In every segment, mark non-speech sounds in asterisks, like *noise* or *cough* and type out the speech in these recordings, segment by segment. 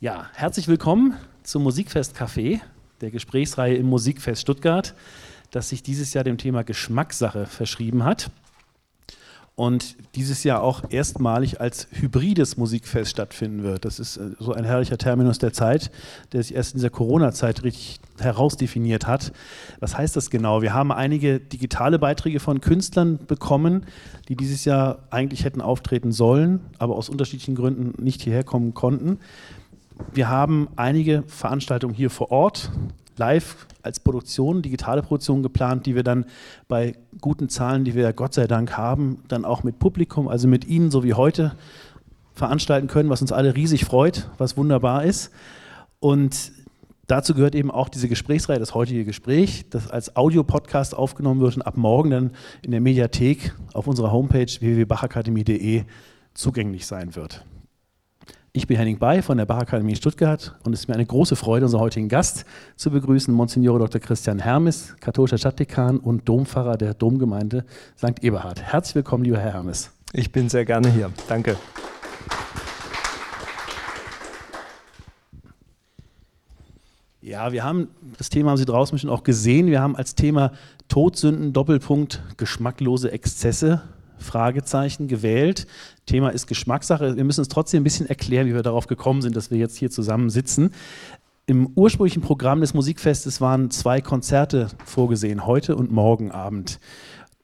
Ja, herzlich willkommen zum Musikfest Café, der Gesprächsreihe im Musikfest Stuttgart, das sich dieses Jahr dem Thema Geschmackssache verschrieben hat und dieses Jahr auch erstmalig als hybrides Musikfest stattfinden wird. Das ist äh, so ein herrlicher Terminus der Zeit, der sich erst in dieser Corona-Zeit richtig herausdefiniert hat. Was heißt das genau? Wir haben einige digitale Beiträge von Künstlern bekommen, die dieses Jahr eigentlich hätten auftreten sollen, aber aus unterschiedlichen Gründen nicht hierher kommen konnten. Wir haben einige Veranstaltungen hier vor Ort, live als Produktion, digitale Produktion geplant, die wir dann bei guten Zahlen, die wir Gott sei Dank haben, dann auch mit Publikum, also mit Ihnen, so wie heute, veranstalten können, was uns alle riesig freut, was wunderbar ist. Und dazu gehört eben auch diese Gesprächsreihe, das heutige Gespräch, das als Audiopodcast aufgenommen wird und ab morgen dann in der Mediathek auf unserer Homepage www.bachakademie.de zugänglich sein wird. Ich bin Henning Bay von der Bachakademie Stuttgart und es ist mir eine große Freude, unseren heutigen Gast zu begrüßen, Monsignore Dr. Christian Hermes, katholischer Stadtdekan und Dompfarrer der Domgemeinde St. Eberhard. Herzlich willkommen, lieber Herr Hermes. Ich bin sehr gerne hier. Danke. Ja, wir haben, das Thema haben Sie draußen schon auch gesehen, wir haben als Thema Todsünden, Doppelpunkt, geschmacklose Exzesse Fragezeichen gewählt. Thema ist Geschmackssache. Wir müssen es trotzdem ein bisschen erklären, wie wir darauf gekommen sind, dass wir jetzt hier zusammen sitzen. Im ursprünglichen Programm des Musikfestes waren zwei Konzerte vorgesehen, heute und morgen Abend,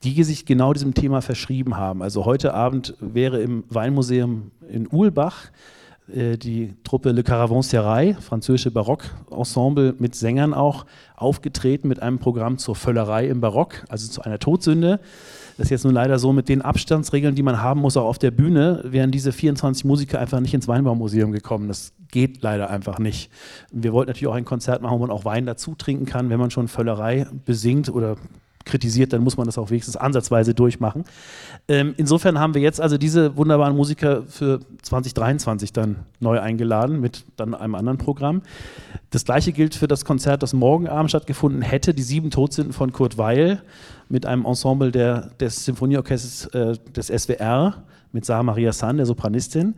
die sich genau diesem Thema verschrieben haben. Also heute Abend wäre im Weinmuseum in Uhlbach äh, die Truppe Le Caravanserai, französische Barockensemble mit Sängern auch, aufgetreten mit einem Programm zur Völlerei im Barock, also zu einer Todsünde. Das ist jetzt nun leider so, mit den Abstandsregeln, die man haben muss, auch auf der Bühne, wären diese 24 Musiker einfach nicht ins Weinbaumuseum gekommen. Das geht leider einfach nicht. Wir wollten natürlich auch ein Konzert machen, wo man auch Wein dazu trinken kann, wenn man schon Völlerei besingt oder kritisiert, dann muss man das auch wenigstens ansatzweise durchmachen. Ähm, insofern haben wir jetzt also diese wunderbaren Musiker für 2023 dann neu eingeladen mit dann einem anderen Programm. Das gleiche gilt für das Konzert, das morgen Abend stattgefunden hätte, die sieben Todsünden von Kurt Weil mit einem Ensemble der, des Symphonieorchesters äh, des SWR mit Sarah Maria San, der Sopranistin.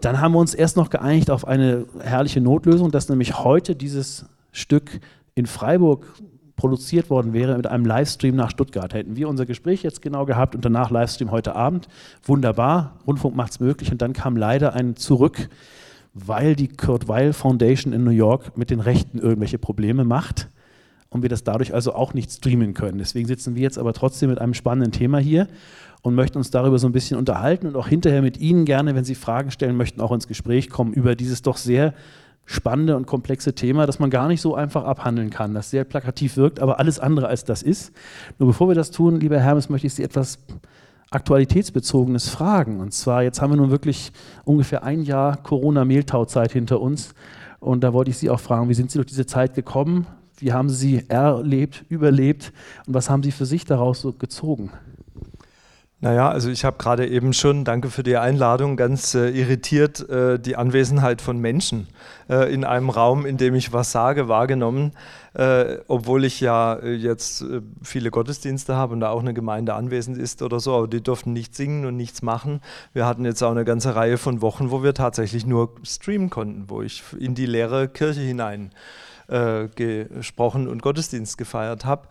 Dann haben wir uns erst noch geeinigt auf eine herrliche Notlösung, dass nämlich heute dieses Stück in Freiburg produziert worden wäre mit einem Livestream nach Stuttgart. Hätten wir unser Gespräch jetzt genau gehabt und danach Livestream heute Abend. Wunderbar, Rundfunk macht es möglich. Und dann kam leider ein zurück, weil die Kurt Weil Foundation in New York mit den Rechten irgendwelche Probleme macht und wir das dadurch also auch nicht streamen können. Deswegen sitzen wir jetzt aber trotzdem mit einem spannenden Thema hier und möchten uns darüber so ein bisschen unterhalten und auch hinterher mit Ihnen gerne, wenn Sie Fragen stellen möchten, auch ins Gespräch kommen über dieses doch sehr spannende und komplexe Thema, das man gar nicht so einfach abhandeln kann, das sehr plakativ wirkt, aber alles andere als das ist. Nur bevor wir das tun, lieber Hermes, möchte ich Sie etwas aktualitätsbezogenes fragen. Und zwar, jetzt haben wir nun wirklich ungefähr ein Jahr Corona-Mehltauzeit hinter uns. Und da wollte ich Sie auch fragen, wie sind Sie durch diese Zeit gekommen? Wie haben Sie erlebt, überlebt? Und was haben Sie für sich daraus so gezogen? Naja, also ich habe gerade eben schon, danke für die Einladung, ganz äh, irritiert äh, die Anwesenheit von Menschen äh, in einem Raum, in dem ich was sage, wahrgenommen, äh, obwohl ich ja äh, jetzt äh, viele Gottesdienste habe und da auch eine Gemeinde anwesend ist oder so, aber die durften nicht singen und nichts machen. Wir hatten jetzt auch eine ganze Reihe von Wochen, wo wir tatsächlich nur streamen konnten, wo ich in die leere Kirche hinein gesprochen und Gottesdienst gefeiert habe.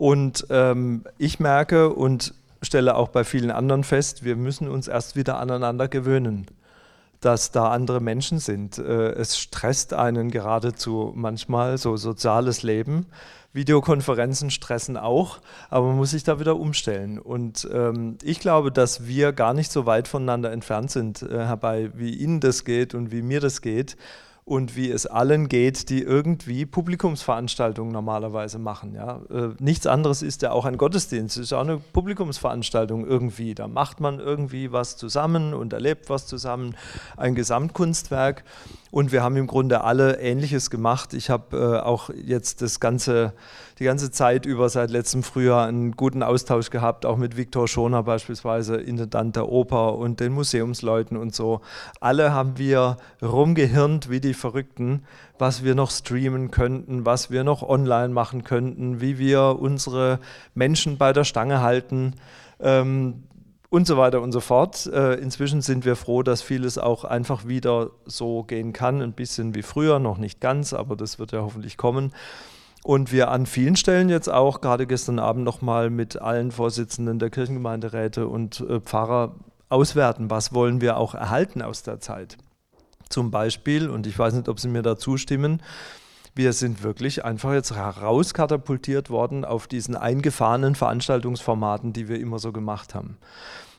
Und ähm, ich merke und stelle auch bei vielen anderen fest, wir müssen uns erst wieder aneinander gewöhnen, dass da andere Menschen sind. Äh, es stresst einen geradezu manchmal so soziales Leben. Videokonferenzen stressen auch, aber man muss sich da wieder umstellen. Und ähm, ich glaube, dass wir gar nicht so weit voneinander entfernt sind, äh, herbei, wie Ihnen das geht und wie mir das geht und wie es allen geht, die irgendwie Publikumsveranstaltungen normalerweise machen. Ja? Äh, nichts anderes ist ja auch ein Gottesdienst, es ist auch eine Publikumsveranstaltung irgendwie. Da macht man irgendwie was zusammen und erlebt was zusammen, ein Gesamtkunstwerk. Und wir haben im Grunde alle Ähnliches gemacht. Ich habe äh, auch jetzt das ganze, die ganze Zeit über seit letztem Frühjahr einen guten Austausch gehabt, auch mit Viktor Schoner beispielsweise, Intendant der Oper und den Museumsleuten und so. Alle haben wir rumgehirnt wie die Verrückten, was wir noch streamen könnten, was wir noch online machen könnten, wie wir unsere Menschen bei der Stange halten. Ähm, und so weiter und so fort. Äh, inzwischen sind wir froh, dass vieles auch einfach wieder so gehen kann, ein bisschen wie früher, noch nicht ganz, aber das wird ja hoffentlich kommen. Und wir an vielen Stellen jetzt auch, gerade gestern Abend nochmal mit allen Vorsitzenden der Kirchengemeinderäte und äh, Pfarrer auswerten, was wollen wir auch erhalten aus der Zeit. Zum Beispiel, und ich weiß nicht, ob Sie mir da zustimmen, wir sind wirklich einfach jetzt herauskatapultiert worden auf diesen eingefahrenen Veranstaltungsformaten, die wir immer so gemacht haben.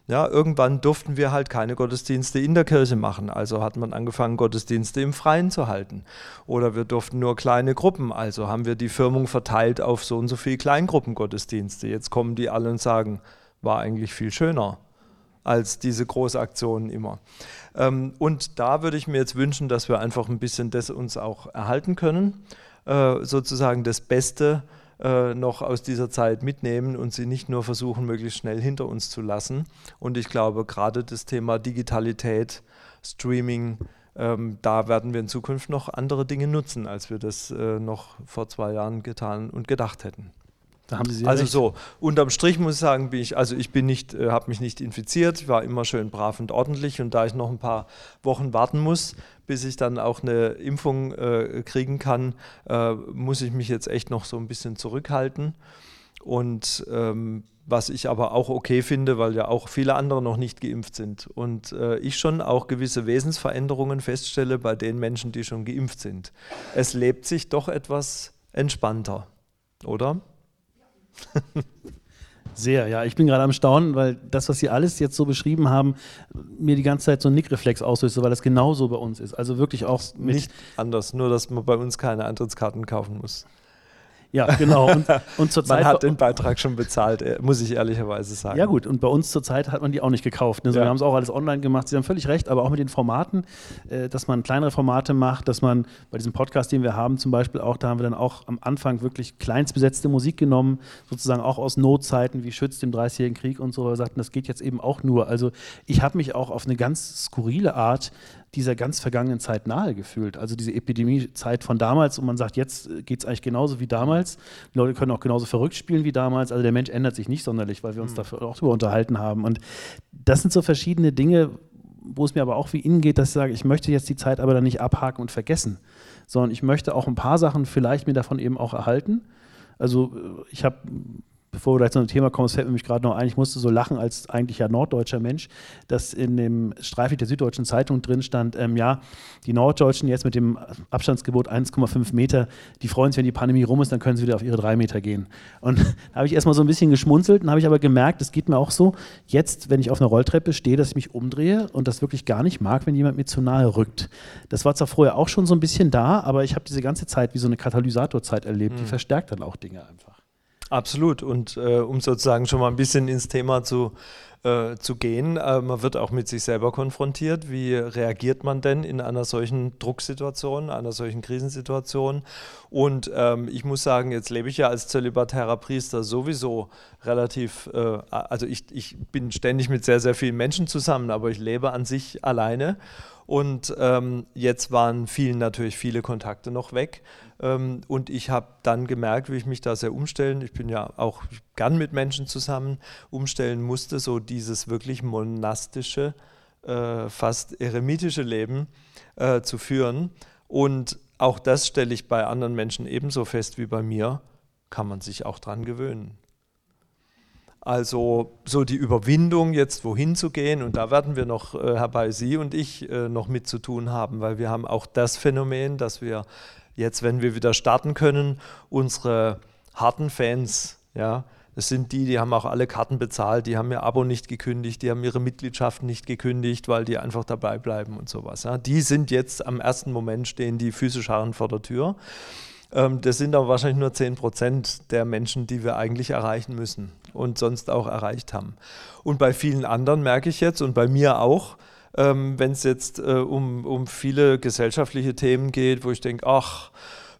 Ja, irgendwann durften wir halt keine Gottesdienste in der Kirche machen. Also hat man angefangen, Gottesdienste im Freien zu halten. Oder wir durften nur kleine Gruppen. Also haben wir die Firmung verteilt auf so und so viele Kleingruppengottesdienste. Jetzt kommen die alle und sagen, war eigentlich viel schöner als diese Großaktionen immer. Ähm, und da würde ich mir jetzt wünschen, dass wir einfach ein bisschen das uns auch erhalten können, äh, sozusagen das Beste äh, noch aus dieser Zeit mitnehmen und sie nicht nur versuchen, möglichst schnell hinter uns zu lassen. Und ich glaube, gerade das Thema Digitalität, Streaming, ähm, da werden wir in Zukunft noch andere Dinge nutzen, als wir das äh, noch vor zwei Jahren getan und gedacht hätten. Also recht. so, unterm Strich muss ich sagen, bin ich, also ich bin nicht, äh, habe mich nicht infiziert, ich war immer schön brav und ordentlich und da ich noch ein paar Wochen warten muss, bis ich dann auch eine Impfung äh, kriegen kann, äh, muss ich mich jetzt echt noch so ein bisschen zurückhalten. Und ähm, was ich aber auch okay finde, weil ja auch viele andere noch nicht geimpft sind. Und äh, ich schon auch gewisse Wesensveränderungen feststelle bei den Menschen, die schon geimpft sind. Es lebt sich doch etwas entspannter, oder? *laughs* Sehr, ja. Ich bin gerade am Staunen, weil das, was Sie alles jetzt so beschrieben haben, mir die ganze Zeit so einen Nickreflex auslöst, weil das genauso bei uns ist. Also wirklich auch mit. Nicht anders, nur dass man bei uns keine Eintrittskarten kaufen muss. Ja, genau. Und, und zur *laughs* man hat den Beitrag schon bezahlt, äh, muss ich ehrlicherweise sagen. Ja gut, und bei uns zurzeit hat man die auch nicht gekauft. Ne? So, ja. Wir haben es auch alles online gemacht. Sie haben völlig recht, aber auch mit den Formaten, äh, dass man kleinere Formate macht, dass man bei diesem Podcast, den wir haben zum Beispiel auch, da haben wir dann auch am Anfang wirklich kleinstbesetzte Musik genommen, sozusagen auch aus Notzeiten wie Schütz dem 30-jährigen Krieg und so. Wir sagten, das geht jetzt eben auch nur. Also ich habe mich auch auf eine ganz skurrile Art dieser ganz vergangenen Zeit nahe gefühlt. Also diese Epidemiezeit von damals und man sagt, jetzt geht es eigentlich genauso wie damals. Die Leute können auch genauso verrückt spielen wie damals. Also der Mensch ändert sich nicht sonderlich, weil wir uns mhm. dafür auch darüber unterhalten haben. Und das sind so verschiedene Dinge, wo es mir aber auch wie Ihnen geht, dass ich sage, ich möchte jetzt die Zeit aber dann nicht abhaken und vergessen, sondern ich möchte auch ein paar Sachen vielleicht mir davon eben auch erhalten. Also ich habe bevor wir gleich zu einem Thema kommen, es fällt mir mich gerade noch ein, ich musste so lachen als eigentlich ja norddeutscher Mensch, dass in dem Streiflicht der Süddeutschen Zeitung drin stand, ähm, ja, die Norddeutschen jetzt mit dem Abstandsgebot 1,5 Meter, die freuen sich, wenn die Pandemie rum ist, dann können sie wieder auf ihre drei Meter gehen. Und *laughs* da habe ich erstmal so ein bisschen geschmunzelt, dann habe ich aber gemerkt, es geht mir auch so, jetzt, wenn ich auf einer Rolltreppe stehe, dass ich mich umdrehe und das wirklich gar nicht mag, wenn jemand mir zu nahe rückt. Das war zwar vorher auch schon so ein bisschen da, aber ich habe diese ganze Zeit wie so eine Katalysatorzeit erlebt, mhm. die verstärkt dann auch Dinge einfach. Absolut. Und äh, um sozusagen schon mal ein bisschen ins Thema zu, äh, zu gehen, äh, man wird auch mit sich selber konfrontiert. Wie reagiert man denn in einer solchen Drucksituation, einer solchen Krisensituation? Und ähm, ich muss sagen, jetzt lebe ich ja als zölibatärer Priester sowieso relativ, äh, also ich, ich bin ständig mit sehr, sehr vielen Menschen zusammen, aber ich lebe an sich alleine. Und ähm, jetzt waren vielen natürlich viele Kontakte noch weg. Ähm, und ich habe dann gemerkt, wie ich mich da sehr umstellen, ich bin ja auch gern mit Menschen zusammen, umstellen musste, so dieses wirklich monastische, äh, fast eremitische Leben äh, zu führen. Und auch das stelle ich bei anderen Menschen ebenso fest wie bei mir, kann man sich auch dran gewöhnen. Also so die Überwindung, jetzt wohin zu gehen, und da werden wir noch, äh, herbei Sie und ich, äh, noch mit zu tun haben, weil wir haben auch das Phänomen, dass wir jetzt, wenn wir wieder starten können, unsere harten Fans, ja, das sind die, die haben auch alle Karten bezahlt, die haben ihr Abo nicht gekündigt, die haben ihre Mitgliedschaft nicht gekündigt, weil die einfach dabei bleiben und sowas. Ja. Die sind jetzt am ersten Moment stehen die physisch harren vor der Tür. Ähm, das sind aber wahrscheinlich nur 10 Prozent der Menschen, die wir eigentlich erreichen müssen und sonst auch erreicht haben. Und bei vielen anderen merke ich jetzt und bei mir auch, ähm, wenn es jetzt äh, um, um viele gesellschaftliche Themen geht, wo ich denke, ach,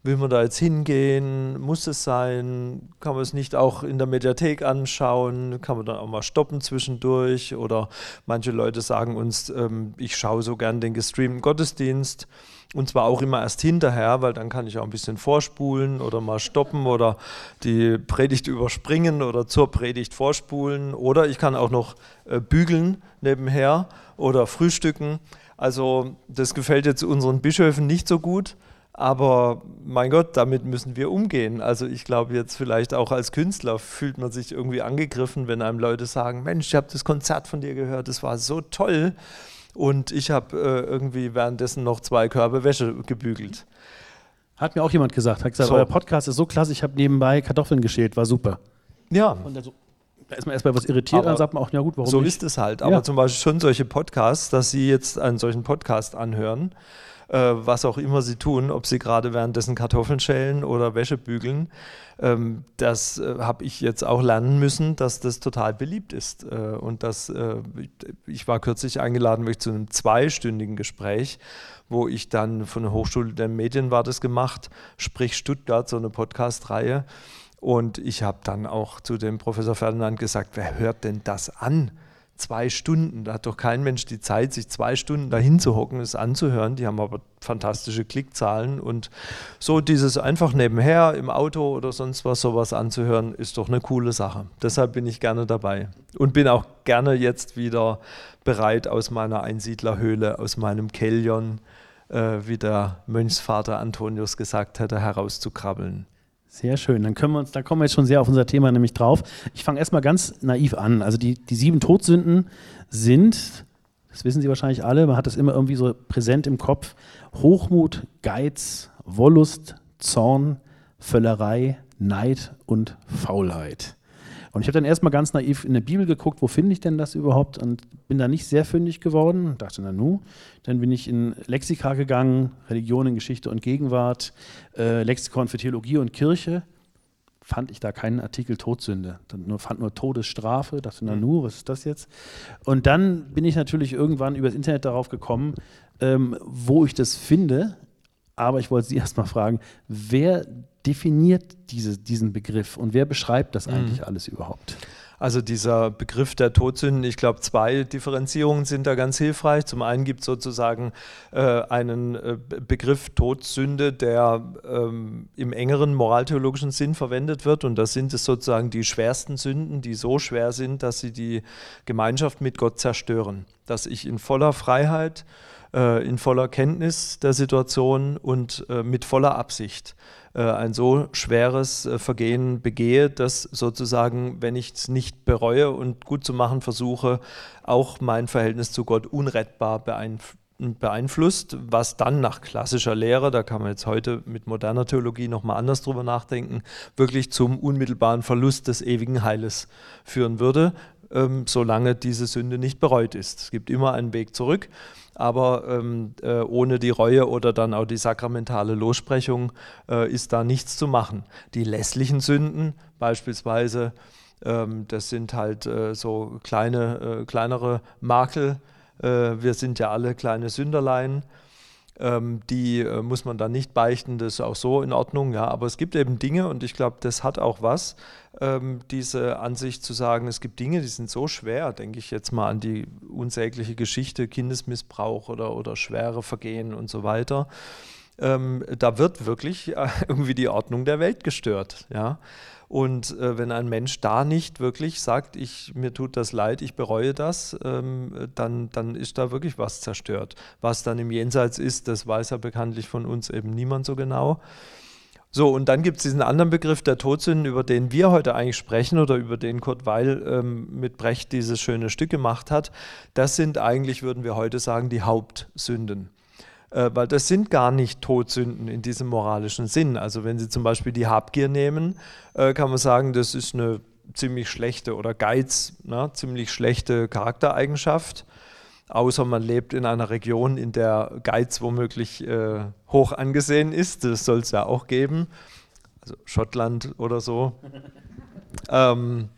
will man da jetzt hingehen? Muss es sein? Kann man es nicht auch in der Mediathek anschauen? Kann man dann auch mal stoppen zwischendurch? Oder manche Leute sagen uns, ähm, ich schaue so gern den gestreamten Gottesdienst. Und zwar auch immer erst hinterher, weil dann kann ich auch ein bisschen vorspulen oder mal stoppen oder die Predigt überspringen oder zur Predigt vorspulen. Oder ich kann auch noch äh, bügeln nebenher oder frühstücken. Also das gefällt jetzt unseren Bischöfen nicht so gut. Aber mein Gott, damit müssen wir umgehen. Also ich glaube jetzt vielleicht auch als Künstler fühlt man sich irgendwie angegriffen, wenn einem Leute sagen, Mensch, ich habe das Konzert von dir gehört, das war so toll. Und ich habe äh, irgendwie währenddessen noch zwei Körbe Wäsche gebügelt. Hat mir auch jemand gesagt, hat gesagt, so. euer Podcast ist so klasse, ich habe nebenbei Kartoffeln geschält, war super. Ja. Und dann so, da ist man erstmal was irritiert, aber dann sagt man auch, ja gut, warum so nicht? So ist es halt. Aber ja. zum Beispiel schon solche Podcasts, dass Sie jetzt einen solchen Podcast anhören, äh, was auch immer Sie tun, ob Sie gerade währenddessen Kartoffeln schälen oder Wäsche bügeln, ähm, das äh, habe ich jetzt auch lernen müssen, dass das total beliebt ist. Äh, und dass äh, ich war kürzlich eingeladen zu einem zweistündigen Gespräch, wo ich dann von der Hochschule der Medien war das gemacht, sprich Stuttgart, so eine Podcast-Reihe. Und ich habe dann auch zu dem Professor Ferdinand gesagt, wer hört denn das an? Zwei Stunden. Da hat doch kein Mensch die Zeit, sich zwei Stunden dahin zu hocken, es anzuhören. Die haben aber fantastische Klickzahlen und so dieses einfach nebenher im Auto oder sonst was sowas anzuhören, ist doch eine coole Sache. Deshalb bin ich gerne dabei und bin auch gerne jetzt wieder bereit, aus meiner Einsiedlerhöhle, aus meinem Kellion, äh, wie der Mönchsvater Antonius gesagt hätte, herauszukrabbeln. Sehr schön. Dann können wir uns, da kommen wir jetzt schon sehr auf unser Thema nämlich drauf. Ich fange erstmal ganz naiv an. Also die, die sieben Todsünden sind, das wissen Sie wahrscheinlich alle, man hat das immer irgendwie so präsent im Kopf: Hochmut, Geiz, Wollust, Zorn, Völlerei, Neid und Faulheit. Und ich habe dann erstmal ganz naiv in der Bibel geguckt, wo finde ich denn das überhaupt? Und bin da nicht sehr fündig geworden. Dachte, na nu. Dann bin ich in Lexika gegangen, Religion in Geschichte und Gegenwart, äh, Lexikon für Theologie und Kirche. Fand ich da keinen Artikel Todsünde. Dann nur, fand nur Todesstrafe. Dachte, na nu, was ist das jetzt? Und dann bin ich natürlich irgendwann übers Internet darauf gekommen, ähm, wo ich das finde. Aber ich wollte Sie *laughs* erstmal fragen, wer definiert diese, diesen Begriff und wer beschreibt das mhm. eigentlich mhm. alles überhaupt? Also dieser Begriff der Todsünden, ich glaube, zwei Differenzierungen sind da ganz hilfreich. Zum einen gibt es sozusagen äh, einen äh, Begriff Todsünde, der ähm, im engeren moraltheologischen Sinn verwendet wird. Und das sind es sozusagen die schwersten Sünden, die so schwer sind, dass sie die Gemeinschaft mit Gott zerstören. Dass ich in voller Freiheit, äh, in voller Kenntnis der Situation und äh, mit voller Absicht ein so schweres äh, Vergehen begehe, dass sozusagen, wenn ich es nicht bereue und gut zu machen versuche, auch mein Verhältnis zu Gott unrettbar beeinflusst, was dann nach klassischer Lehre, da kann man jetzt heute mit moderner Theologie nochmal anders drüber nachdenken, wirklich zum unmittelbaren Verlust des ewigen Heiles führen würde, ähm, solange diese Sünde nicht bereut ist. Es gibt immer einen Weg zurück aber ähm, äh, ohne die Reue oder dann auch die sakramentale Lossprechung äh, ist da nichts zu machen. Die lässlichen Sünden beispielsweise, ähm, das sind halt äh, so kleine, äh, kleinere Makel. Äh, wir sind ja alle kleine Sünderlein. Ähm, die äh, muss man dann nicht beichten, das ist auch so in Ordnung, ja. Aber es gibt eben Dinge und ich glaube, das hat auch was, ähm, diese Ansicht zu sagen, es gibt Dinge, die sind so schwer, denke ich jetzt mal an die unsägliche Geschichte, Kindesmissbrauch oder, oder schwere Vergehen und so weiter. Ähm, da wird wirklich äh, *laughs* irgendwie die Ordnung der Welt gestört, ja. Und äh, wenn ein Mensch da nicht wirklich sagt, ich, mir tut das leid, ich bereue das, ähm, dann, dann ist da wirklich was zerstört. Was dann im Jenseits ist, das weiß ja bekanntlich von uns eben niemand so genau. So, und dann gibt es diesen anderen Begriff der Todsünden, über den wir heute eigentlich sprechen oder über den Kurt Weil ähm, mit Brecht dieses schöne Stück gemacht hat. Das sind eigentlich, würden wir heute sagen, die Hauptsünden weil das sind gar nicht Todsünden in diesem moralischen Sinn. Also wenn Sie zum Beispiel die Habgier nehmen, äh, kann man sagen, das ist eine ziemlich schlechte oder Geiz, ne, ziemlich schlechte Charaktereigenschaft. Außer man lebt in einer Region, in der Geiz womöglich äh, hoch angesehen ist. Das soll es ja auch geben. Also Schottland oder so. *laughs* ähm,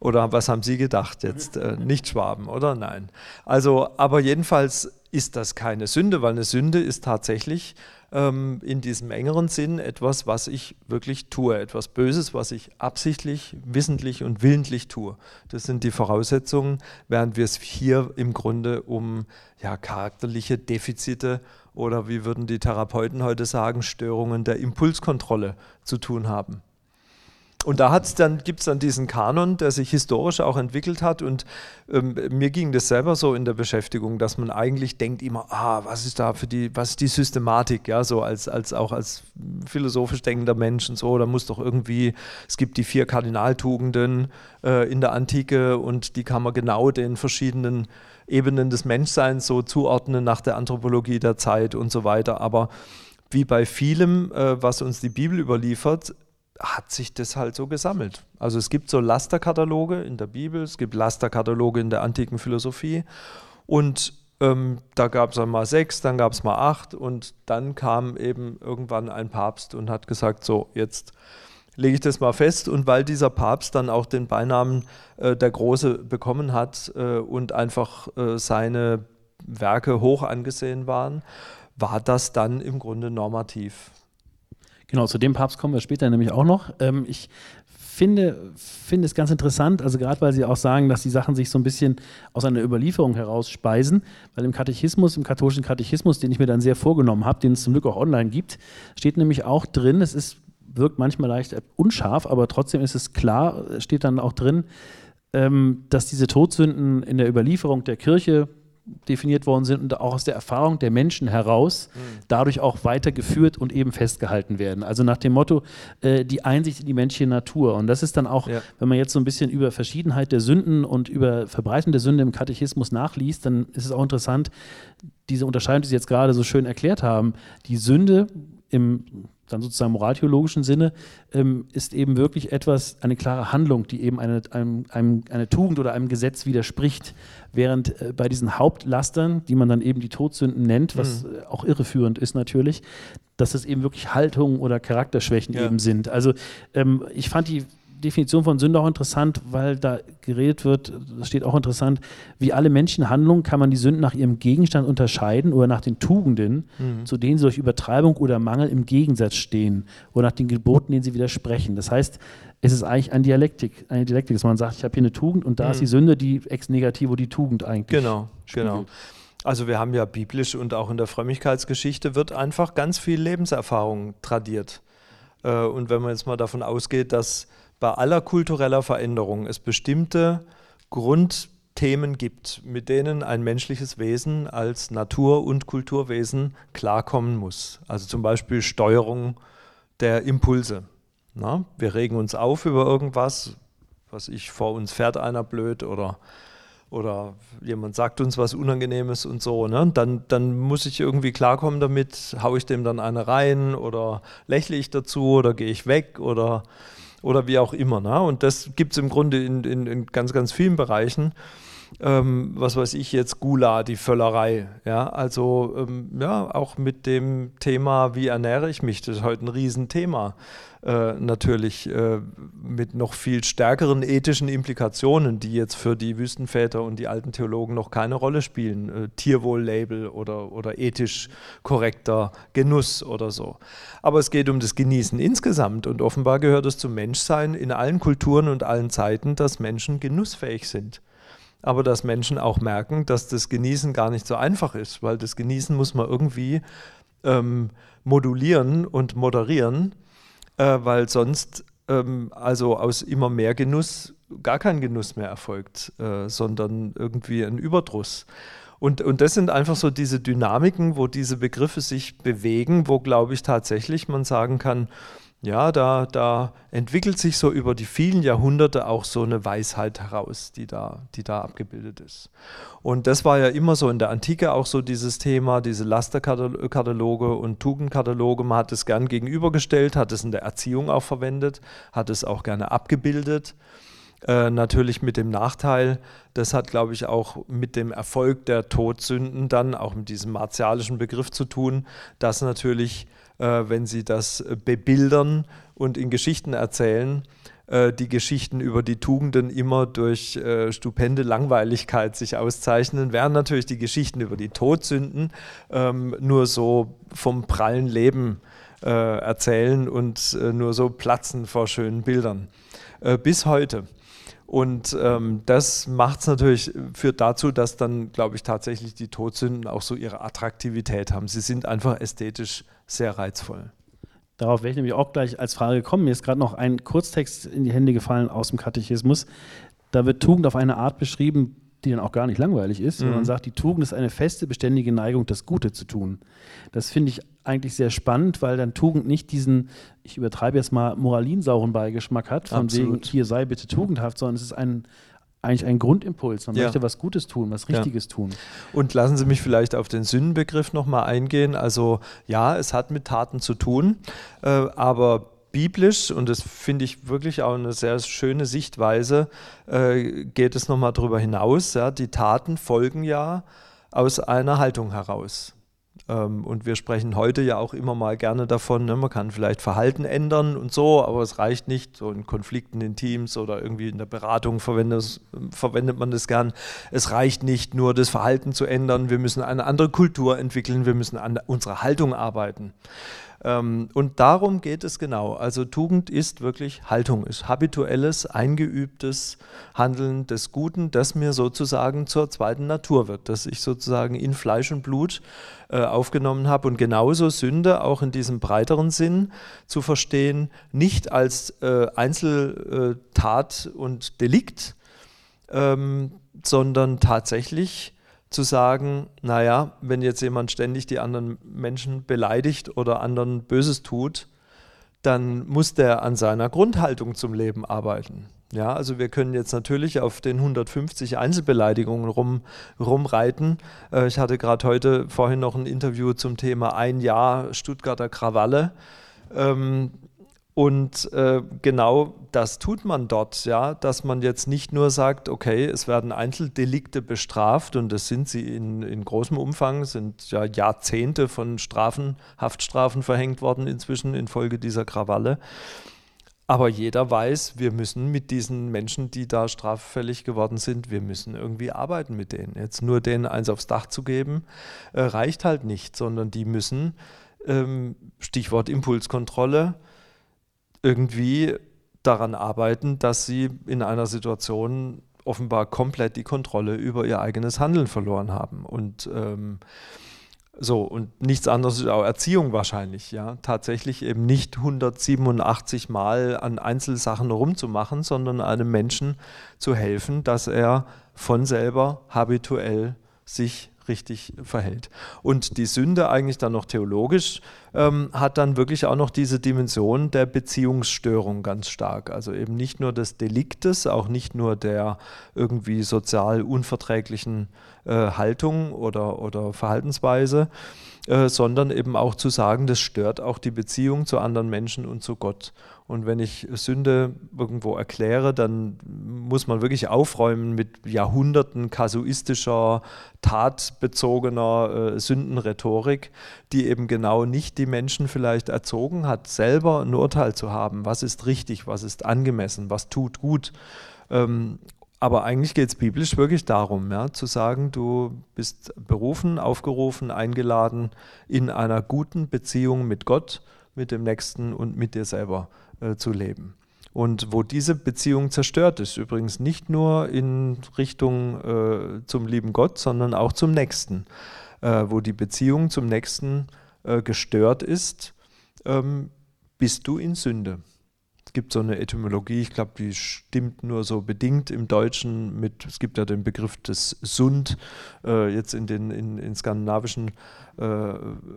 oder was haben Sie gedacht jetzt? Äh, nicht Schwaben, oder? Nein. Also, aber jedenfalls ist das keine Sünde, weil eine Sünde ist tatsächlich ähm, in diesem engeren Sinn etwas, was ich wirklich tue, etwas Böses, was ich absichtlich, wissentlich und willentlich tue. Das sind die Voraussetzungen, während wir es hier im Grunde um ja, charakterliche Defizite oder wie würden die Therapeuten heute sagen, Störungen der Impulskontrolle zu tun haben. Und da dann, gibt es dann diesen Kanon, der sich historisch auch entwickelt hat. Und ähm, mir ging das selber so in der Beschäftigung, dass man eigentlich denkt immer, ah, was ist da für die, was ist die Systematik, ja, so als, als auch als philosophisch denkender Mensch und so, da muss doch irgendwie, es gibt die vier Kardinaltugenden äh, in der Antike und die kann man genau den verschiedenen Ebenen des Menschseins so zuordnen nach der Anthropologie der Zeit und so weiter. Aber wie bei vielem, äh, was uns die Bibel überliefert, hat sich das halt so gesammelt. Also es gibt so Lasterkataloge in der Bibel, es gibt Lasterkataloge in der antiken Philosophie und ähm, da gab es einmal sechs, dann gab es mal acht und dann kam eben irgendwann ein Papst und hat gesagt, so jetzt lege ich das mal fest und weil dieser Papst dann auch den Beinamen äh, der Große bekommen hat äh, und einfach äh, seine Werke hoch angesehen waren, war das dann im Grunde normativ. Genau, zu dem Papst kommen wir später nämlich auch noch. Ähm, ich finde, finde es ganz interessant, also gerade weil Sie auch sagen, dass die Sachen sich so ein bisschen aus einer Überlieferung heraus speisen, weil im Katechismus, im katholischen Katechismus, den ich mir dann sehr vorgenommen habe, den es zum Glück auch online gibt, steht nämlich auch drin, es ist, wirkt manchmal leicht unscharf, aber trotzdem ist es klar, steht dann auch drin, ähm, dass diese Todsünden in der Überlieferung der Kirche definiert worden sind und auch aus der Erfahrung der Menschen heraus mhm. dadurch auch weitergeführt und eben festgehalten werden. Also nach dem Motto, äh, die Einsicht in die menschliche Natur. Und das ist dann auch, ja. wenn man jetzt so ein bisschen über Verschiedenheit der Sünden und über Verbreitung der Sünde im Katechismus nachliest, dann ist es auch interessant, diese Unterscheidung, die Sie jetzt gerade so schön erklärt haben, die Sünde im dann sozusagen moraltheologischen Sinne, ähm, ist eben wirklich etwas, eine klare Handlung, die eben eine, einem, einem, eine Tugend oder einem Gesetz widerspricht. Während äh, bei diesen Hauptlastern, die man dann eben die Todsünden nennt, was mhm. äh, auch irreführend ist natürlich, dass es eben wirklich Haltungen oder Charakterschwächen ja. eben sind. Also ähm, ich fand die Definition von Sünde auch interessant, weil da geredet wird, das steht auch interessant, wie alle Menschenhandlungen kann man die Sünden nach ihrem Gegenstand unterscheiden oder nach den Tugenden, mhm. zu denen sie durch Übertreibung oder Mangel im Gegensatz stehen oder nach den Geboten, denen sie widersprechen. Das heißt, es ist eigentlich eine Dialektik, eine Dialektik, dass man sagt, ich habe hier eine Tugend und da mhm. ist die Sünde die ex negativo die Tugend eigentlich. Genau, spiegelt. genau. Also wir haben ja biblisch und auch in der Frömmigkeitsgeschichte wird einfach ganz viel Lebenserfahrung tradiert. Äh, und wenn man jetzt mal davon ausgeht, dass bei aller kultureller Veränderung es bestimmte Grundthemen gibt, mit denen ein menschliches Wesen als Natur- und Kulturwesen klarkommen muss. Also zum Beispiel Steuerung der Impulse. Na, wir regen uns auf über irgendwas, was ich vor uns fährt einer blöd oder oder jemand sagt uns was Unangenehmes und so, ne? dann, dann muss ich irgendwie klarkommen damit, haue ich dem dann eine rein oder lächle ich dazu oder gehe ich weg oder oder wie auch immer. Ne? Und das gibt es im Grunde in, in, in, ganz, ganz vielen Bereichen. Ähm, was weiß ich jetzt, Gula, die Völlerei. Ja, also ähm, ja, auch mit dem Thema, wie ernähre ich mich, das ist heute ein Riesenthema. Äh, natürlich äh, mit noch viel stärkeren ethischen Implikationen, die jetzt für die Wüstenväter und die alten Theologen noch keine Rolle spielen. Äh, Tierwohl-Label oder, oder ethisch korrekter Genuss oder so. Aber es geht um das Genießen insgesamt und offenbar gehört es zum Menschsein in allen Kulturen und allen Zeiten, dass Menschen genussfähig sind aber dass Menschen auch merken, dass das Genießen gar nicht so einfach ist, weil das Genießen muss man irgendwie ähm, modulieren und moderieren äh, weil sonst ähm, also aus immer mehr Genuss gar kein Genuss mehr erfolgt, äh, sondern irgendwie ein Überdruss. Und, und das sind einfach so diese Dynamiken, wo diese Begriffe sich bewegen, wo, glaube ich, tatsächlich man sagen kann, ja, da, da entwickelt sich so über die vielen Jahrhunderte auch so eine Weisheit heraus, die da, die da abgebildet ist. Und das war ja immer so in der Antike auch so dieses Thema, diese Lasterkataloge und Tugendkataloge. Man hat es gern gegenübergestellt, hat es in der Erziehung auch verwendet, hat es auch gerne abgebildet. Äh, natürlich mit dem Nachteil, das hat, glaube ich, auch mit dem Erfolg der Todsünden dann, auch mit diesem martialischen Begriff zu tun, dass natürlich wenn sie das bebildern und in Geschichten erzählen, äh, die Geschichten über die Tugenden immer durch äh, stupende Langweiligkeit sich auszeichnen, während natürlich die Geschichten über die Todsünden ähm, nur so vom prallen Leben äh, erzählen und äh, nur so platzen vor schönen Bildern. Äh, bis heute. Und ähm, das macht es natürlich, führt dazu, dass dann, glaube ich, tatsächlich die Todsünden auch so ihre Attraktivität haben. Sie sind einfach ästhetisch sehr reizvoll. Darauf wäre ich nämlich auch gleich als Frage gekommen. Mir ist gerade noch ein Kurztext in die Hände gefallen aus dem Katechismus. Da wird Tugend auf eine Art beschrieben, die dann auch gar nicht langweilig ist, mhm. man sagt, die Tugend ist eine feste, beständige Neigung, das Gute zu tun. Das finde ich eigentlich sehr spannend, weil dann Tugend nicht diesen, ich übertreibe jetzt mal, moralinsauren Beigeschmack hat, von Absolut. wegen, hier sei bitte tugendhaft, sondern es ist ein, eigentlich ein Grundimpuls. Man ja. möchte was Gutes tun, was Richtiges ja. tun. Und lassen Sie mich vielleicht auf den Sündenbegriff nochmal eingehen. Also ja, es hat mit Taten zu tun, äh, aber biblisch, und das finde ich wirklich auch eine sehr schöne Sichtweise, äh, geht es nochmal darüber hinaus. Ja, die Taten folgen ja aus einer Haltung heraus. Ähm, und wir sprechen heute ja auch immer mal gerne davon, ne, man kann vielleicht Verhalten ändern und so, aber es reicht nicht, so in Konflikten in Teams oder irgendwie in der Beratung verwendet, verwendet man das gern. Es reicht nicht nur das Verhalten zu ändern, wir müssen eine andere Kultur entwickeln, wir müssen an unserer Haltung arbeiten. Ähm, und darum geht es genau. Also Tugend ist wirklich Haltung, ist habituelles, eingeübtes Handeln des Guten, das mir sozusagen zur zweiten Natur wird, das ich sozusagen in Fleisch und Blut äh, aufgenommen habe. Und genauso Sünde auch in diesem breiteren Sinn zu verstehen, nicht als äh, Einzeltat und Delikt, ähm, sondern tatsächlich zu sagen, naja, wenn jetzt jemand ständig die anderen Menschen beleidigt oder anderen Böses tut, dann muss der an seiner Grundhaltung zum Leben arbeiten. Ja, also wir können jetzt natürlich auf den 150 Einzelbeleidigungen rum, rumreiten. Äh, ich hatte gerade heute vorhin noch ein Interview zum Thema ein Jahr Stuttgarter Krawalle. Ähm, und äh, genau das tut man dort, ja, dass man jetzt nicht nur sagt, okay, es werden Einzeldelikte bestraft und das sind sie in, in großem Umfang, sind ja Jahrzehnte von Strafen, Haftstrafen verhängt worden inzwischen infolge dieser Krawalle. Aber jeder weiß, wir müssen mit diesen Menschen, die da straffällig geworden sind, wir müssen irgendwie arbeiten mit denen. Jetzt nur denen eins aufs Dach zu geben, äh, reicht halt nicht, sondern die müssen, ähm, Stichwort Impulskontrolle, irgendwie daran arbeiten, dass sie in einer Situation offenbar komplett die Kontrolle über ihr eigenes Handeln verloren haben. Und ähm, so, und nichts anderes ist auch Erziehung wahrscheinlich, ja. Tatsächlich eben nicht 187 Mal an Einzelsachen rumzumachen, sondern einem Menschen zu helfen, dass er von selber habituell sich richtig verhält. Und die Sünde eigentlich dann noch theologisch ähm, hat dann wirklich auch noch diese Dimension der Beziehungsstörung ganz stark. Also eben nicht nur des Deliktes, auch nicht nur der irgendwie sozial unverträglichen äh, Haltung oder, oder Verhaltensweise, äh, sondern eben auch zu sagen, das stört auch die Beziehung zu anderen Menschen und zu Gott. Und wenn ich Sünde irgendwo erkläre, dann muss man wirklich aufräumen mit Jahrhunderten kasuistischer, tatbezogener äh, Sündenrhetorik, die eben genau nicht die Menschen vielleicht erzogen hat, selber ein Urteil zu haben, was ist richtig, was ist angemessen, was tut gut. Ähm, aber eigentlich geht es biblisch wirklich darum, ja, zu sagen, du bist berufen, aufgerufen, eingeladen in einer guten Beziehung mit Gott, mit dem Nächsten und mit dir selber äh, zu leben. Und wo diese Beziehung zerstört ist, übrigens nicht nur in Richtung äh, zum lieben Gott, sondern auch zum Nächsten, äh, wo die Beziehung zum Nächsten äh, gestört ist, ähm, bist du in Sünde gibt so eine Etymologie, ich glaube, die stimmt nur so bedingt im Deutschen mit, es gibt ja den Begriff des Sund, äh, jetzt in den in, in skandinavischen äh,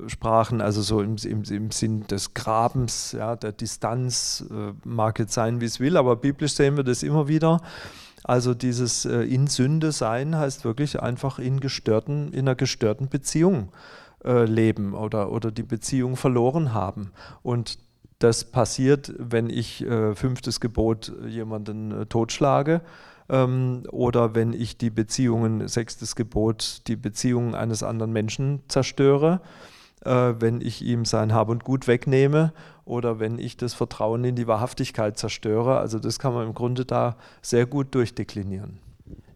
Sprachen, also so im, im, im Sinn des Grabens, ja, der Distanz, äh, mag jetzt sein, wie es will, aber biblisch sehen wir das immer wieder. Also dieses äh, in Sünde sein heißt wirklich einfach in gestörten, in einer gestörten Beziehung äh, leben oder, oder die Beziehung verloren haben. Und das passiert, wenn ich äh, fünftes Gebot jemanden äh, totschlage ähm, oder wenn ich die Beziehungen, sechstes Gebot, die Beziehungen eines anderen Menschen zerstöre äh, wenn ich ihm sein Hab und Gut wegnehme oder wenn ich das Vertrauen in die Wahrhaftigkeit zerstöre. Also das kann man im Grunde da sehr gut durchdeklinieren.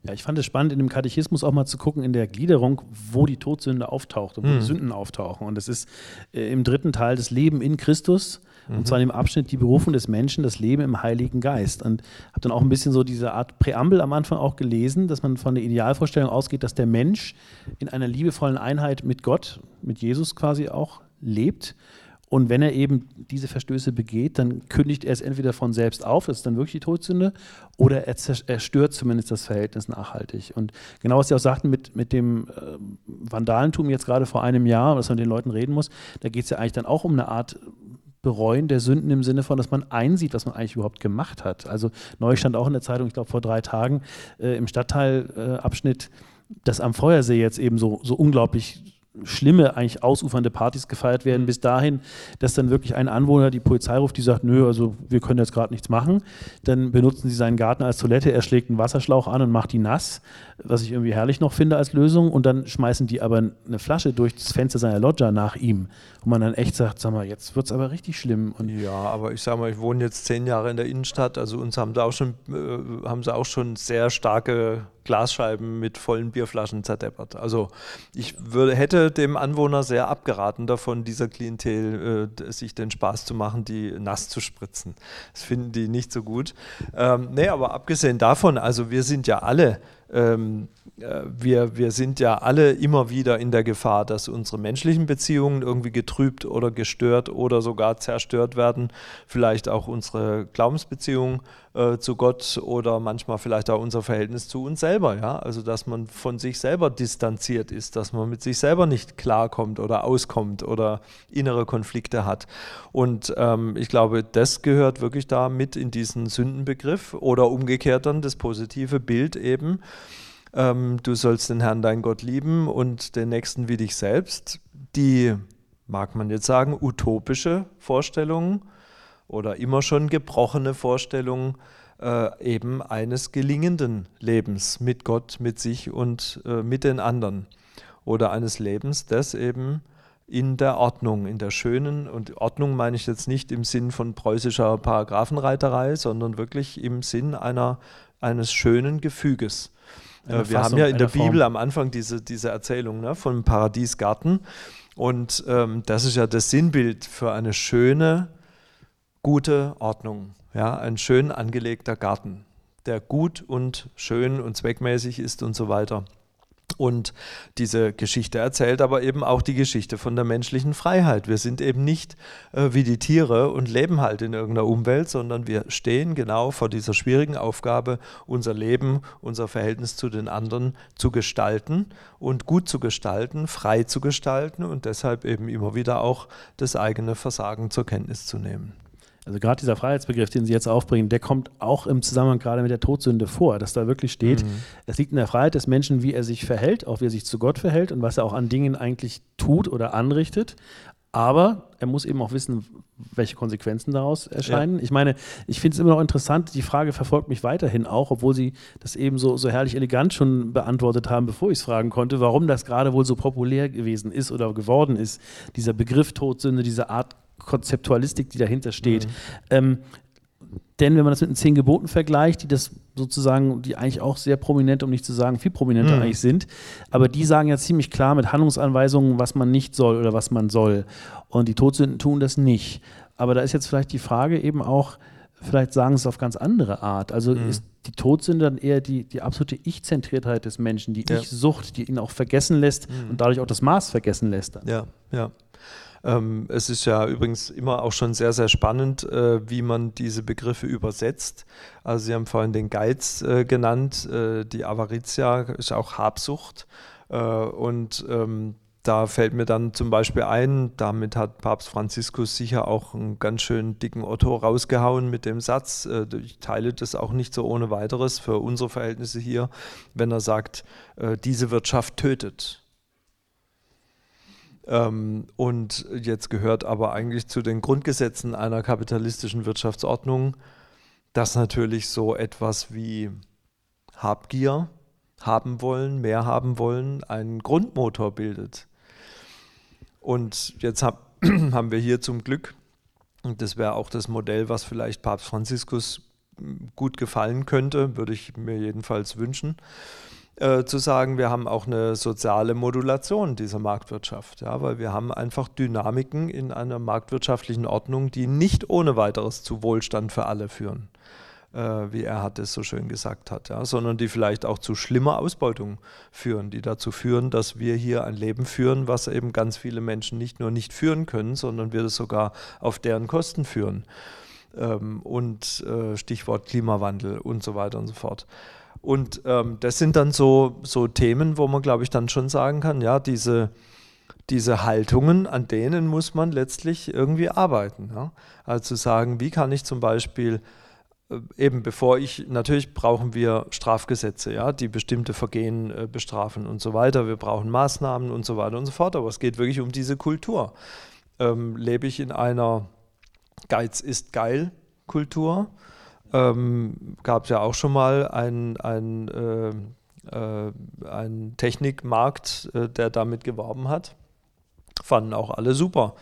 Ja, ich fand es spannend, in dem Katechismus auch mal zu gucken, in der Gliederung, wo die Todsünde auftaucht und wo mhm. die Sünden auftauchen. Und das ist äh, im dritten Teil das Leben in Christus. Mhm. Und zwar in dem Abschnitt die Berufung des Menschen, das Leben im Heiligen Geist. Und habe dann auch ein bisschen so diese Art Präambel am Anfang auch gelesen, dass man von der Idealvorstellung ausgeht, dass der Mensch in einer liebevollen Einheit mit Gott, mit Jesus quasi auch lebt und wenn er eben diese Verstöße begeht, dann kündigt er es entweder von selbst auf, das ist dann wirklich die Todsünde, oder er, er stört zumindest das Verhältnis nachhaltig. Und genau was Sie auch sagten mit, mit dem äh, Vandalentum jetzt gerade vor einem Jahr, dass man mit den Leuten reden muss, da geht es ja eigentlich dann auch um eine Art Bereuen der Sünden im Sinne von, dass man einsieht, was man eigentlich überhaupt gemacht hat. Also neu stand auch in der Zeitung, ich glaube vor drei Tagen, äh, im Stadtteilabschnitt, äh, dass am Feuersee jetzt eben so, so unglaublich schlimme, eigentlich ausufernde Partys gefeiert werden, bis dahin, dass dann wirklich ein Anwohner die Polizei ruft, die sagt, nö, also wir können jetzt gerade nichts machen. Dann benutzen sie seinen Garten als Toilette, er schlägt einen Wasserschlauch an und macht die nass, was ich irgendwie herrlich noch finde als Lösung. Und dann schmeißen die aber eine Flasche durch das Fenster seiner Loggia nach ihm. Und man dann echt sagt, sag mal, jetzt wird es aber richtig schlimm. Und ja, aber ich sag mal, ich wohne jetzt zehn Jahre in der Innenstadt, also uns haben da auch schon, äh, haben sie auch schon sehr starke Glasscheiben mit vollen Bierflaschen zerdeppert. Also ich würde, hätte dem Anwohner sehr abgeraten davon, dieser Klientel äh, sich den Spaß zu machen, die nass zu spritzen. Das finden die nicht so gut. Ähm, nee, aber abgesehen davon, also wir sind ja alle ähm, äh, wir, wir sind ja alle immer wieder in der Gefahr, dass unsere menschlichen Beziehungen irgendwie getrübt oder gestört oder sogar zerstört werden. Vielleicht auch unsere Glaubensbeziehung äh, zu Gott oder manchmal vielleicht auch unser Verhältnis zu uns selber. Ja? Also, dass man von sich selber distanziert ist, dass man mit sich selber nicht klarkommt oder auskommt oder innere Konflikte hat. Und ähm, ich glaube, das gehört wirklich da mit in diesen Sündenbegriff oder umgekehrt dann das positive Bild eben ähm, du sollst den Herrn, dein Gott lieben und den Nächsten wie dich selbst. Die, mag man jetzt sagen, utopische Vorstellungen oder immer schon gebrochene Vorstellungen äh, eben eines gelingenden Lebens mit Gott, mit sich und äh, mit den anderen. Oder eines Lebens, das eben in der Ordnung, in der schönen, und Ordnung meine ich jetzt nicht im Sinn von preußischer Paragraphenreiterei, sondern wirklich im Sinn einer, eines schönen Gefüges. Äh, wir haben ja in der Bibel am Anfang diese, diese Erzählung ne, vom Paradiesgarten. Und ähm, das ist ja das Sinnbild für eine schöne, gute Ordnung. Ja, ein schön angelegter Garten, der gut und schön und zweckmäßig ist und so weiter. Und diese Geschichte erzählt aber eben auch die Geschichte von der menschlichen Freiheit. Wir sind eben nicht äh, wie die Tiere und leben halt in irgendeiner Umwelt, sondern wir stehen genau vor dieser schwierigen Aufgabe, unser Leben, unser Verhältnis zu den anderen zu gestalten und gut zu gestalten, frei zu gestalten und deshalb eben immer wieder auch das eigene Versagen zur Kenntnis zu nehmen. Also gerade dieser Freiheitsbegriff, den Sie jetzt aufbringen, der kommt auch im Zusammenhang gerade mit der Todsünde vor, dass da wirklich steht, mhm. es liegt in der Freiheit des Menschen, wie er sich verhält, auch wie er sich zu Gott verhält und was er auch an Dingen eigentlich tut oder anrichtet. Aber er muss eben auch wissen, welche Konsequenzen daraus erscheinen. Ja. Ich meine, ich finde es immer noch interessant, die Frage verfolgt mich weiterhin auch, obwohl Sie das eben so, so herrlich elegant schon beantwortet haben, bevor ich es fragen konnte, warum das gerade wohl so populär gewesen ist oder geworden ist, dieser Begriff Todsünde, diese Art Konzeptualistik, die dahinter steht. Mhm. Ähm, denn wenn man das mit den zehn Geboten vergleicht, die das sozusagen, die eigentlich auch sehr prominent, um nicht zu sagen viel prominenter mhm. eigentlich sind, aber die sagen ja ziemlich klar mit Handlungsanweisungen, was man nicht soll oder was man soll. Und die Todsünden tun das nicht. Aber da ist jetzt vielleicht die Frage eben auch, vielleicht sagen sie es auf ganz andere Art. Also mhm. ist die Todsünde dann eher die, die absolute Ich-Zentriertheit des Menschen, die ja. Ich-Sucht, die ihn auch vergessen lässt mhm. und dadurch auch das Maß vergessen lässt. Dann. Ja, ja. Ähm, es ist ja übrigens immer auch schon sehr, sehr spannend, äh, wie man diese Begriffe übersetzt. Also Sie haben vorhin den Geiz äh, genannt, äh, die Avaritia ist auch Habsucht. Äh, und ähm, da fällt mir dann zum Beispiel ein, damit hat Papst Franziskus sicher auch einen ganz schön dicken Otto rausgehauen mit dem Satz, äh, ich teile das auch nicht so ohne weiteres für unsere Verhältnisse hier, wenn er sagt, äh, diese Wirtschaft tötet. Ähm, und jetzt gehört aber eigentlich zu den Grundgesetzen einer kapitalistischen Wirtschaftsordnung, dass natürlich so etwas wie Habgier, haben wollen, mehr haben wollen, einen Grundmotor bildet. Und jetzt hab, *clears throat* haben wir hier zum Glück, und das wäre auch das Modell, was vielleicht Papst Franziskus gut gefallen könnte, würde ich mir jedenfalls wünschen, äh, zu sagen, wir haben auch eine soziale Modulation dieser Marktwirtschaft, ja, weil wir haben einfach Dynamiken in einer marktwirtschaftlichen Ordnung, die nicht ohne weiteres zu Wohlstand für alle führen, äh, wie er hat es so schön gesagt hat, ja, sondern die vielleicht auch zu schlimmer Ausbeutung führen, die dazu führen, dass wir hier ein Leben führen, was eben ganz viele Menschen nicht nur nicht führen können, sondern wir das sogar auf deren Kosten führen. Ähm, und äh, Stichwort Klimawandel und so weiter und so fort. Und ähm, das sind dann so, so Themen, wo man, glaube ich, dann schon sagen kann, ja, diese, diese Haltungen, an denen muss man letztlich irgendwie arbeiten. Ja? Also sagen, wie kann ich zum Beispiel äh, eben bevor ich, natürlich brauchen wir Strafgesetze, ja, die bestimmte Vergehen äh, bestrafen und so weiter. Wir brauchen Maßnahmen und so weiter und so fort. Aber es geht wirklich um diese Kultur. Ähm, lebe ich in einer Geiz ist geil Kultur? Ähm, gab es ja auch schon mal einen äh, äh, ein Technikmarkt, äh, der damit geworben hat. Fanden auch alle super.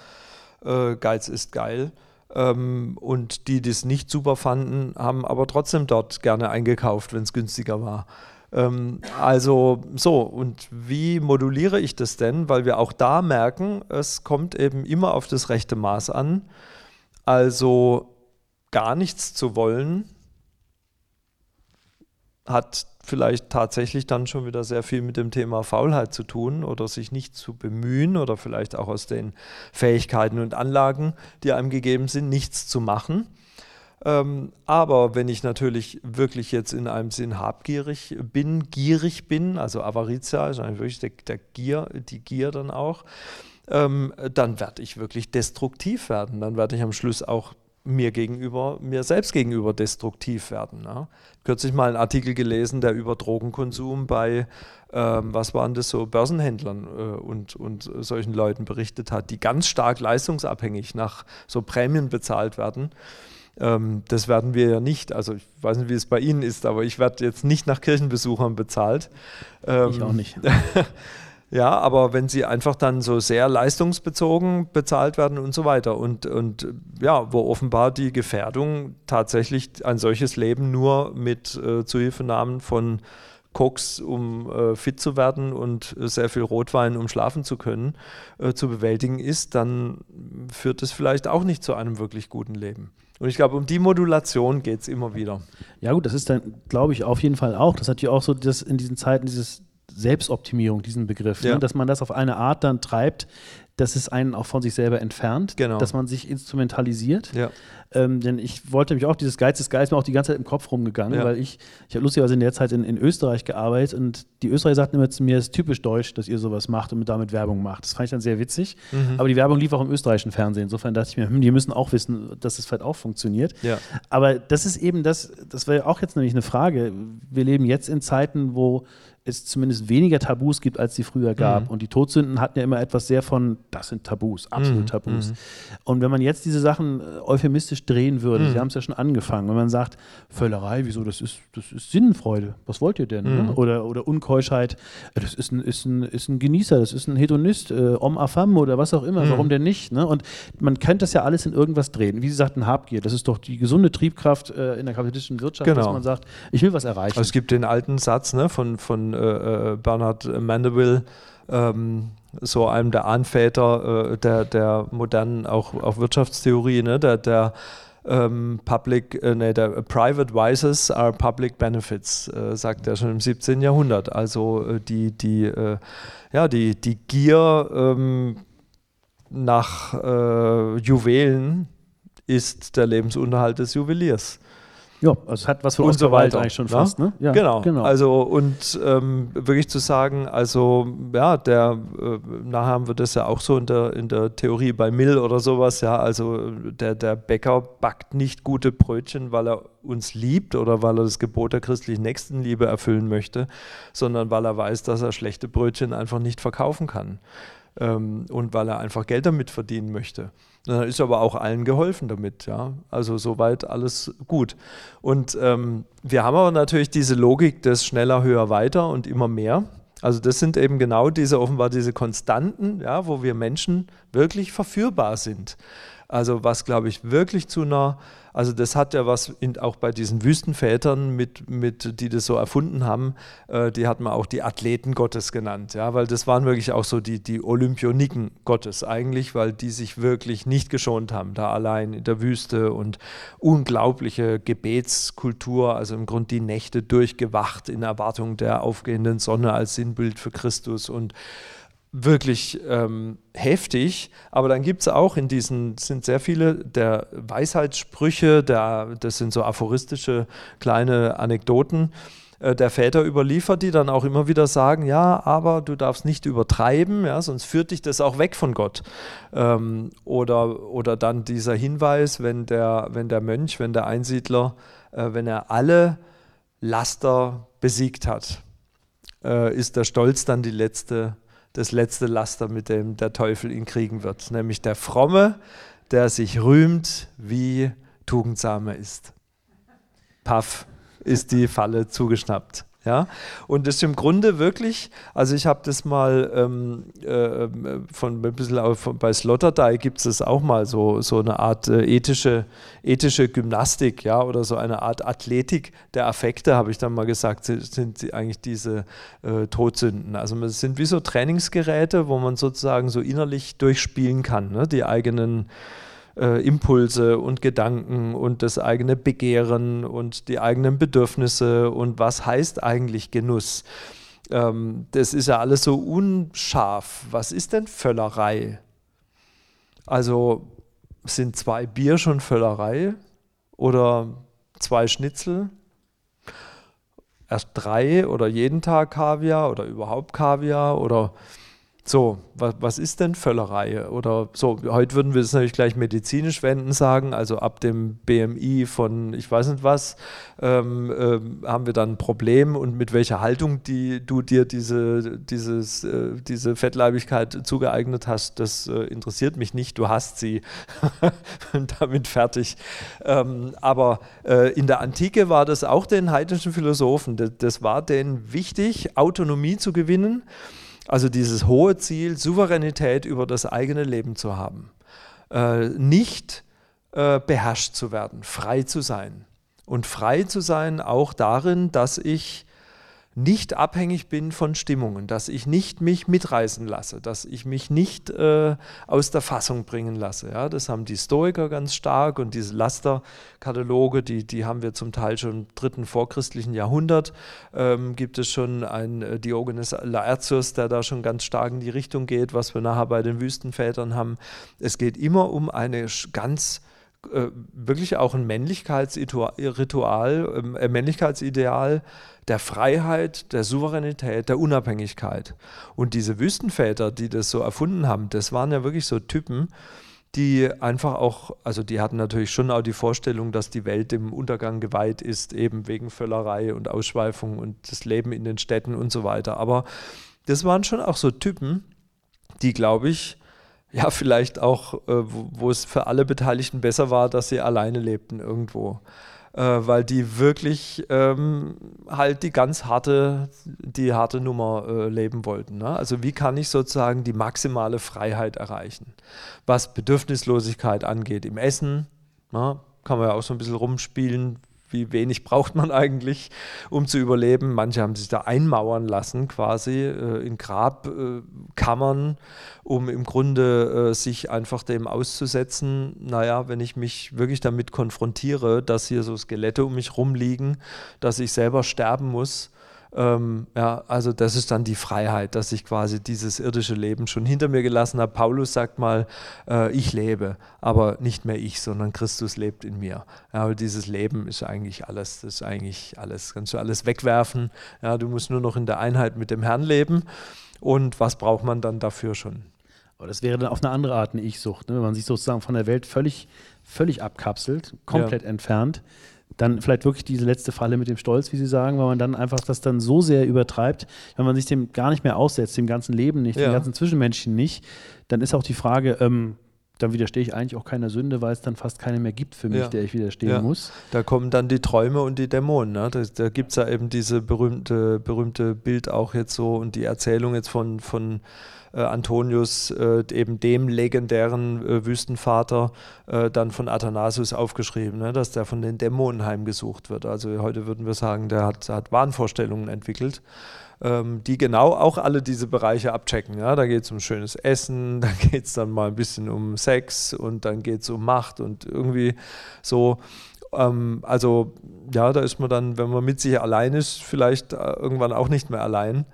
Äh, Geiz ist geil. Ähm, und die, die es nicht super fanden, haben aber trotzdem dort gerne eingekauft, wenn es günstiger war. Ähm, also so, und wie moduliere ich das denn? Weil wir auch da merken, es kommt eben immer auf das rechte Maß an. Also gar nichts zu wollen, hat vielleicht tatsächlich dann schon wieder sehr viel mit dem Thema Faulheit zu tun oder sich nicht zu bemühen oder vielleicht auch aus den Fähigkeiten und Anlagen, die einem gegeben sind, nichts zu machen. Ähm, aber wenn ich natürlich wirklich jetzt in einem Sinn habgierig bin, gierig bin, also Avaritia ist eigentlich wirklich der, der Gier, die Gier dann auch, ähm, dann werde ich wirklich destruktiv werden. Dann werde ich am Schluss auch mir gegenüber, mir selbst gegenüber destruktiv werden. Ja. Kürzlich mal einen Artikel gelesen, der über Drogenkonsum bei, ähm, was waren das so, Börsenhändlern äh, und, und solchen Leuten berichtet hat, die ganz stark leistungsabhängig nach so Prämien bezahlt werden. Ähm, das werden wir ja nicht. Also ich weiß nicht, wie es bei Ihnen ist, aber ich werde jetzt nicht nach Kirchenbesuchern bezahlt. Ähm, ich auch nicht. *laughs* Ja, aber wenn sie einfach dann so sehr leistungsbezogen bezahlt werden und so weiter und, und ja, wo offenbar die Gefährdung tatsächlich ein solches Leben nur mit äh, Zuhilfenahmen von Koks, um äh, fit zu werden und sehr viel Rotwein, um schlafen zu können, äh, zu bewältigen ist, dann führt es vielleicht auch nicht zu einem wirklich guten Leben. Und ich glaube, um die Modulation geht es immer wieder. Ja gut, das ist dann, glaube ich, auf jeden Fall auch. Das hat ja auch so das in diesen Zeiten dieses Selbstoptimierung, diesen Begriff, ne? ja. ne? dass man das auf eine Art dann treibt, dass es einen auch von sich selber entfernt, genau. dass man sich instrumentalisiert. Ja. Ähm, denn ich wollte mich auch, dieses Geiz ist geil, ist mir auch die ganze Zeit im Kopf rumgegangen, ja. weil ich, ich habe lustigerweise in der Zeit in, in, Österreich gearbeitet und die Österreicher sagten immer zu mir, es ist typisch deutsch, dass ihr sowas macht und damit Werbung macht. Das fand ich dann sehr witzig. Mhm. Aber die Werbung lief auch im österreichischen Fernsehen. Insofern dachte ich mir, hm, die müssen auch wissen, dass das vielleicht auch funktioniert. Ja. Aber das ist eben das, das wäre auch jetzt nämlich eine Frage. Wir leben jetzt in Zeiten, wo es zumindest weniger Tabus gibt, als sie früher gab. Mhm. Und die Todsünden hatten ja immer etwas sehr von, das sind Tabus, absolut mhm. Tabus. Mhm. Und wenn man jetzt diese Sachen äh, euphemistisch drehen würde, mhm. Sie haben es ja schon angefangen, wenn man sagt, Völlerei, wieso, das ist, das ist Sinnenfreude, was wollt ihr denn? Ne? Mhm. Oder, oder Unkeuschheit, äh, das ist ein, ist, ein, ist ein Genießer, das ist ein Hedonist, äh, Om Afam oder was auch immer, warum denn nicht? Ne? Und man könnte das ja alles in irgendwas drehen. Wie Sie sagten, Habgier, das ist doch die gesunde Triebkraft äh, in der kapitalistischen Wirtschaft, genau. dass man sagt, ich will was erreichen. Also es gibt den alten Satz ne, von, von äh, äh, Bernard Mandeville, ähm, so einem der Ahnväter äh, der, der modernen auch, auch Wirtschaftstheorie, ne, der, der ähm, Public, äh, nee, der Private Vices are Public Benefits, äh, sagt er schon im 17. Jahrhundert. Also äh, die, die, äh, ja, die, die Gier ähm, nach Juwelen ist der Lebensunterhalt des Juweliers. Ja, also es hat was von und so weiter eigentlich schon ja? fast, ne? Ja, genau. genau. Also und ähm, wirklich zu sagen, also ja, der äh, nachher haben wir das ja auch so in der, in der Theorie bei Mill oder sowas, ja, also der, der Bäcker backt nicht gute Brötchen, weil er uns liebt oder weil er das Gebot der christlichen Nächstenliebe erfüllen möchte, sondern weil er weiß, dass er schlechte Brötchen einfach nicht verkaufen kann. Ähm, und weil er einfach Geld damit verdienen möchte. Dann ist aber auch allen geholfen damit, ja. Also soweit alles gut. Und ähm, wir haben aber natürlich diese Logik des schneller, höher, weiter und immer mehr. Also das sind eben genau diese offenbar diese Konstanten, ja, wo wir Menschen wirklich verführbar sind. Also was, glaube ich, wirklich zu einer, also das hat ja was in, auch bei diesen Wüstenvätern, mit, mit, die das so erfunden haben, äh, die hat man auch die Athleten Gottes genannt, ja, weil das waren wirklich auch so die, die Olympioniken Gottes eigentlich, weil die sich wirklich nicht geschont haben, da allein in der Wüste und unglaubliche Gebetskultur, also im Grunde die Nächte durchgewacht in Erwartung der aufgehenden Sonne als Sinnbild für Christus und wirklich ähm, heftig, aber dann gibt es auch in diesen, sind sehr viele der Weisheitssprüche, der, das sind so aphoristische kleine Anekdoten äh, der Väter überliefert, die dann auch immer wieder sagen, ja, aber du darfst nicht übertreiben, ja, sonst führt dich das auch weg von Gott. Ähm, oder, oder dann dieser Hinweis, wenn der, wenn der Mönch, wenn der Einsiedler, äh, wenn er alle Laster besiegt hat, äh, ist der Stolz dann die letzte das letzte Laster, mit dem der Teufel ihn kriegen wird, nämlich der Fromme, der sich rühmt, wie tugendsam er ist. Paff, ist die Falle zugeschnappt. Ja? Und das ist im Grunde wirklich, also ich habe das mal ähm, äh, von ein bisschen auf, bei Sloterdijk gibt es das auch mal so, so eine Art äh, ethische, ethische Gymnastik, ja, oder so eine Art Athletik der Affekte, habe ich dann mal gesagt, sind eigentlich diese äh, Todsünden. Also es sind wie so Trainingsgeräte, wo man sozusagen so innerlich durchspielen kann, ne? die eigenen äh, Impulse und Gedanken und das eigene Begehren und die eigenen Bedürfnisse und was heißt eigentlich Genuss. Ähm, das ist ja alles so unscharf. Was ist denn Völlerei? Also sind zwei Bier schon Völlerei oder zwei Schnitzel? Erst drei oder jeden Tag Kaviar oder überhaupt Kaviar oder so, was, was ist denn Völlerei? Oder so, heute würden wir es natürlich gleich medizinisch wenden sagen, also ab dem BMI von ich weiß nicht was, ähm, äh, haben wir dann ein Problem und mit welcher Haltung die, du dir diese, dieses, äh, diese Fettleibigkeit zugeeignet hast, das äh, interessiert mich nicht, du hast sie *laughs* damit fertig. Ähm, aber äh, in der Antike war das auch den heidnischen Philosophen, das, das war denen wichtig, Autonomie zu gewinnen. Also dieses hohe Ziel, Souveränität über das eigene Leben zu haben. Äh, nicht äh, beherrscht zu werden, frei zu sein. Und frei zu sein auch darin, dass ich nicht abhängig bin von Stimmungen, dass ich nicht mich mitreißen lasse, dass ich mich nicht äh, aus der Fassung bringen lasse. Ja, das haben die Stoiker ganz stark und diese Lasterkataloge, die, die haben wir zum Teil schon im dritten vorchristlichen Jahrhundert. Ähm, gibt es schon einen äh, Diogenes Laertius, der da schon ganz stark in die Richtung geht, was wir nachher bei den Wüstenvätern haben. Es geht immer um eine ganz äh, wirklich auch ein Männlichkeitsritual, äh, Männlichkeitsideal, der Freiheit, der Souveränität, der Unabhängigkeit. Und diese Wüstenväter, die das so erfunden haben, das waren ja wirklich so Typen, die einfach auch, also die hatten natürlich schon auch die Vorstellung, dass die Welt dem Untergang geweiht ist, eben wegen Völlerei und Ausschweifung und das Leben in den Städten und so weiter. Aber das waren schon auch so Typen, die, glaube ich, ja, vielleicht auch, äh, wo, wo es für alle Beteiligten besser war, dass sie alleine lebten irgendwo äh, weil die wirklich ähm, halt die ganz harte, die harte Nummer äh, leben wollten. Ne? Also wie kann ich sozusagen die maximale Freiheit erreichen? Was Bedürfnislosigkeit angeht im Essen, ne? kann man ja auch so ein bisschen rumspielen, wie wenig braucht man eigentlich, um zu überleben. Manche haben sich da einmauern lassen, quasi äh, in Grabkammern, äh, um im Grunde äh, sich einfach dem auszusetzen. Naja, wenn ich mich wirklich damit konfrontiere, dass hier so Skelette um mich rumliegen, dass ich selber sterben muss, ähm, ja, also das ist dann die Freiheit, dass ich quasi dieses irdische Leben schon hinter mir gelassen habe. Paulus sagt mal, äh, ich lebe, aber nicht mehr ich, sondern Christus lebt in mir. Ja, aber dieses Leben ist eigentlich alles, das ist eigentlich alles, kannst du alles wegwerfen. Ja, du musst nur noch in der Einheit mit dem Herrn leben. Und was braucht man dann dafür schon? Aber das wäre dann auf eine andere Art eine Ich-Sucht, ne? wenn man sich sozusagen von der Welt völlig, völlig abkapselt, komplett ja. entfernt dann vielleicht wirklich diese letzte Falle mit dem Stolz, wie Sie sagen, weil man dann einfach das dann so sehr übertreibt, wenn man sich dem gar nicht mehr aussetzt, dem ganzen Leben nicht, ja. dem ganzen Zwischenmenschen nicht, dann ist auch die Frage, ähm, dann widerstehe ich eigentlich auch keiner Sünde, weil es dann fast keine mehr gibt für mich, Ja. der ich widerstehen Ja. muss. Da kommen dann die Träume und die Dämonen. Ne? Da, da gibt es ja eben diese berühmte, berühmte Bild auch jetzt so und die Erzählung jetzt von, von äh, Antonius, äh, eben dem legendären äh, Wüstenvater, äh, dann von Athanasius aufgeschrieben, ne? dass der von den Dämonen heimgesucht wird. Also heute würden wir sagen, der hat, hat Wahnvorstellungen entwickelt. ähm, Die genau auch alle diese Bereiche abchecken. Ja? Da geht es um schönes Essen, *laughs* da geht es dann mal ein bisschen um Sex und dann geht es um Macht und irgendwie so. Ähm, also ja, da ist man dann, wenn man mit sich allein ist, vielleicht äh, irgendwann auch nicht mehr allein.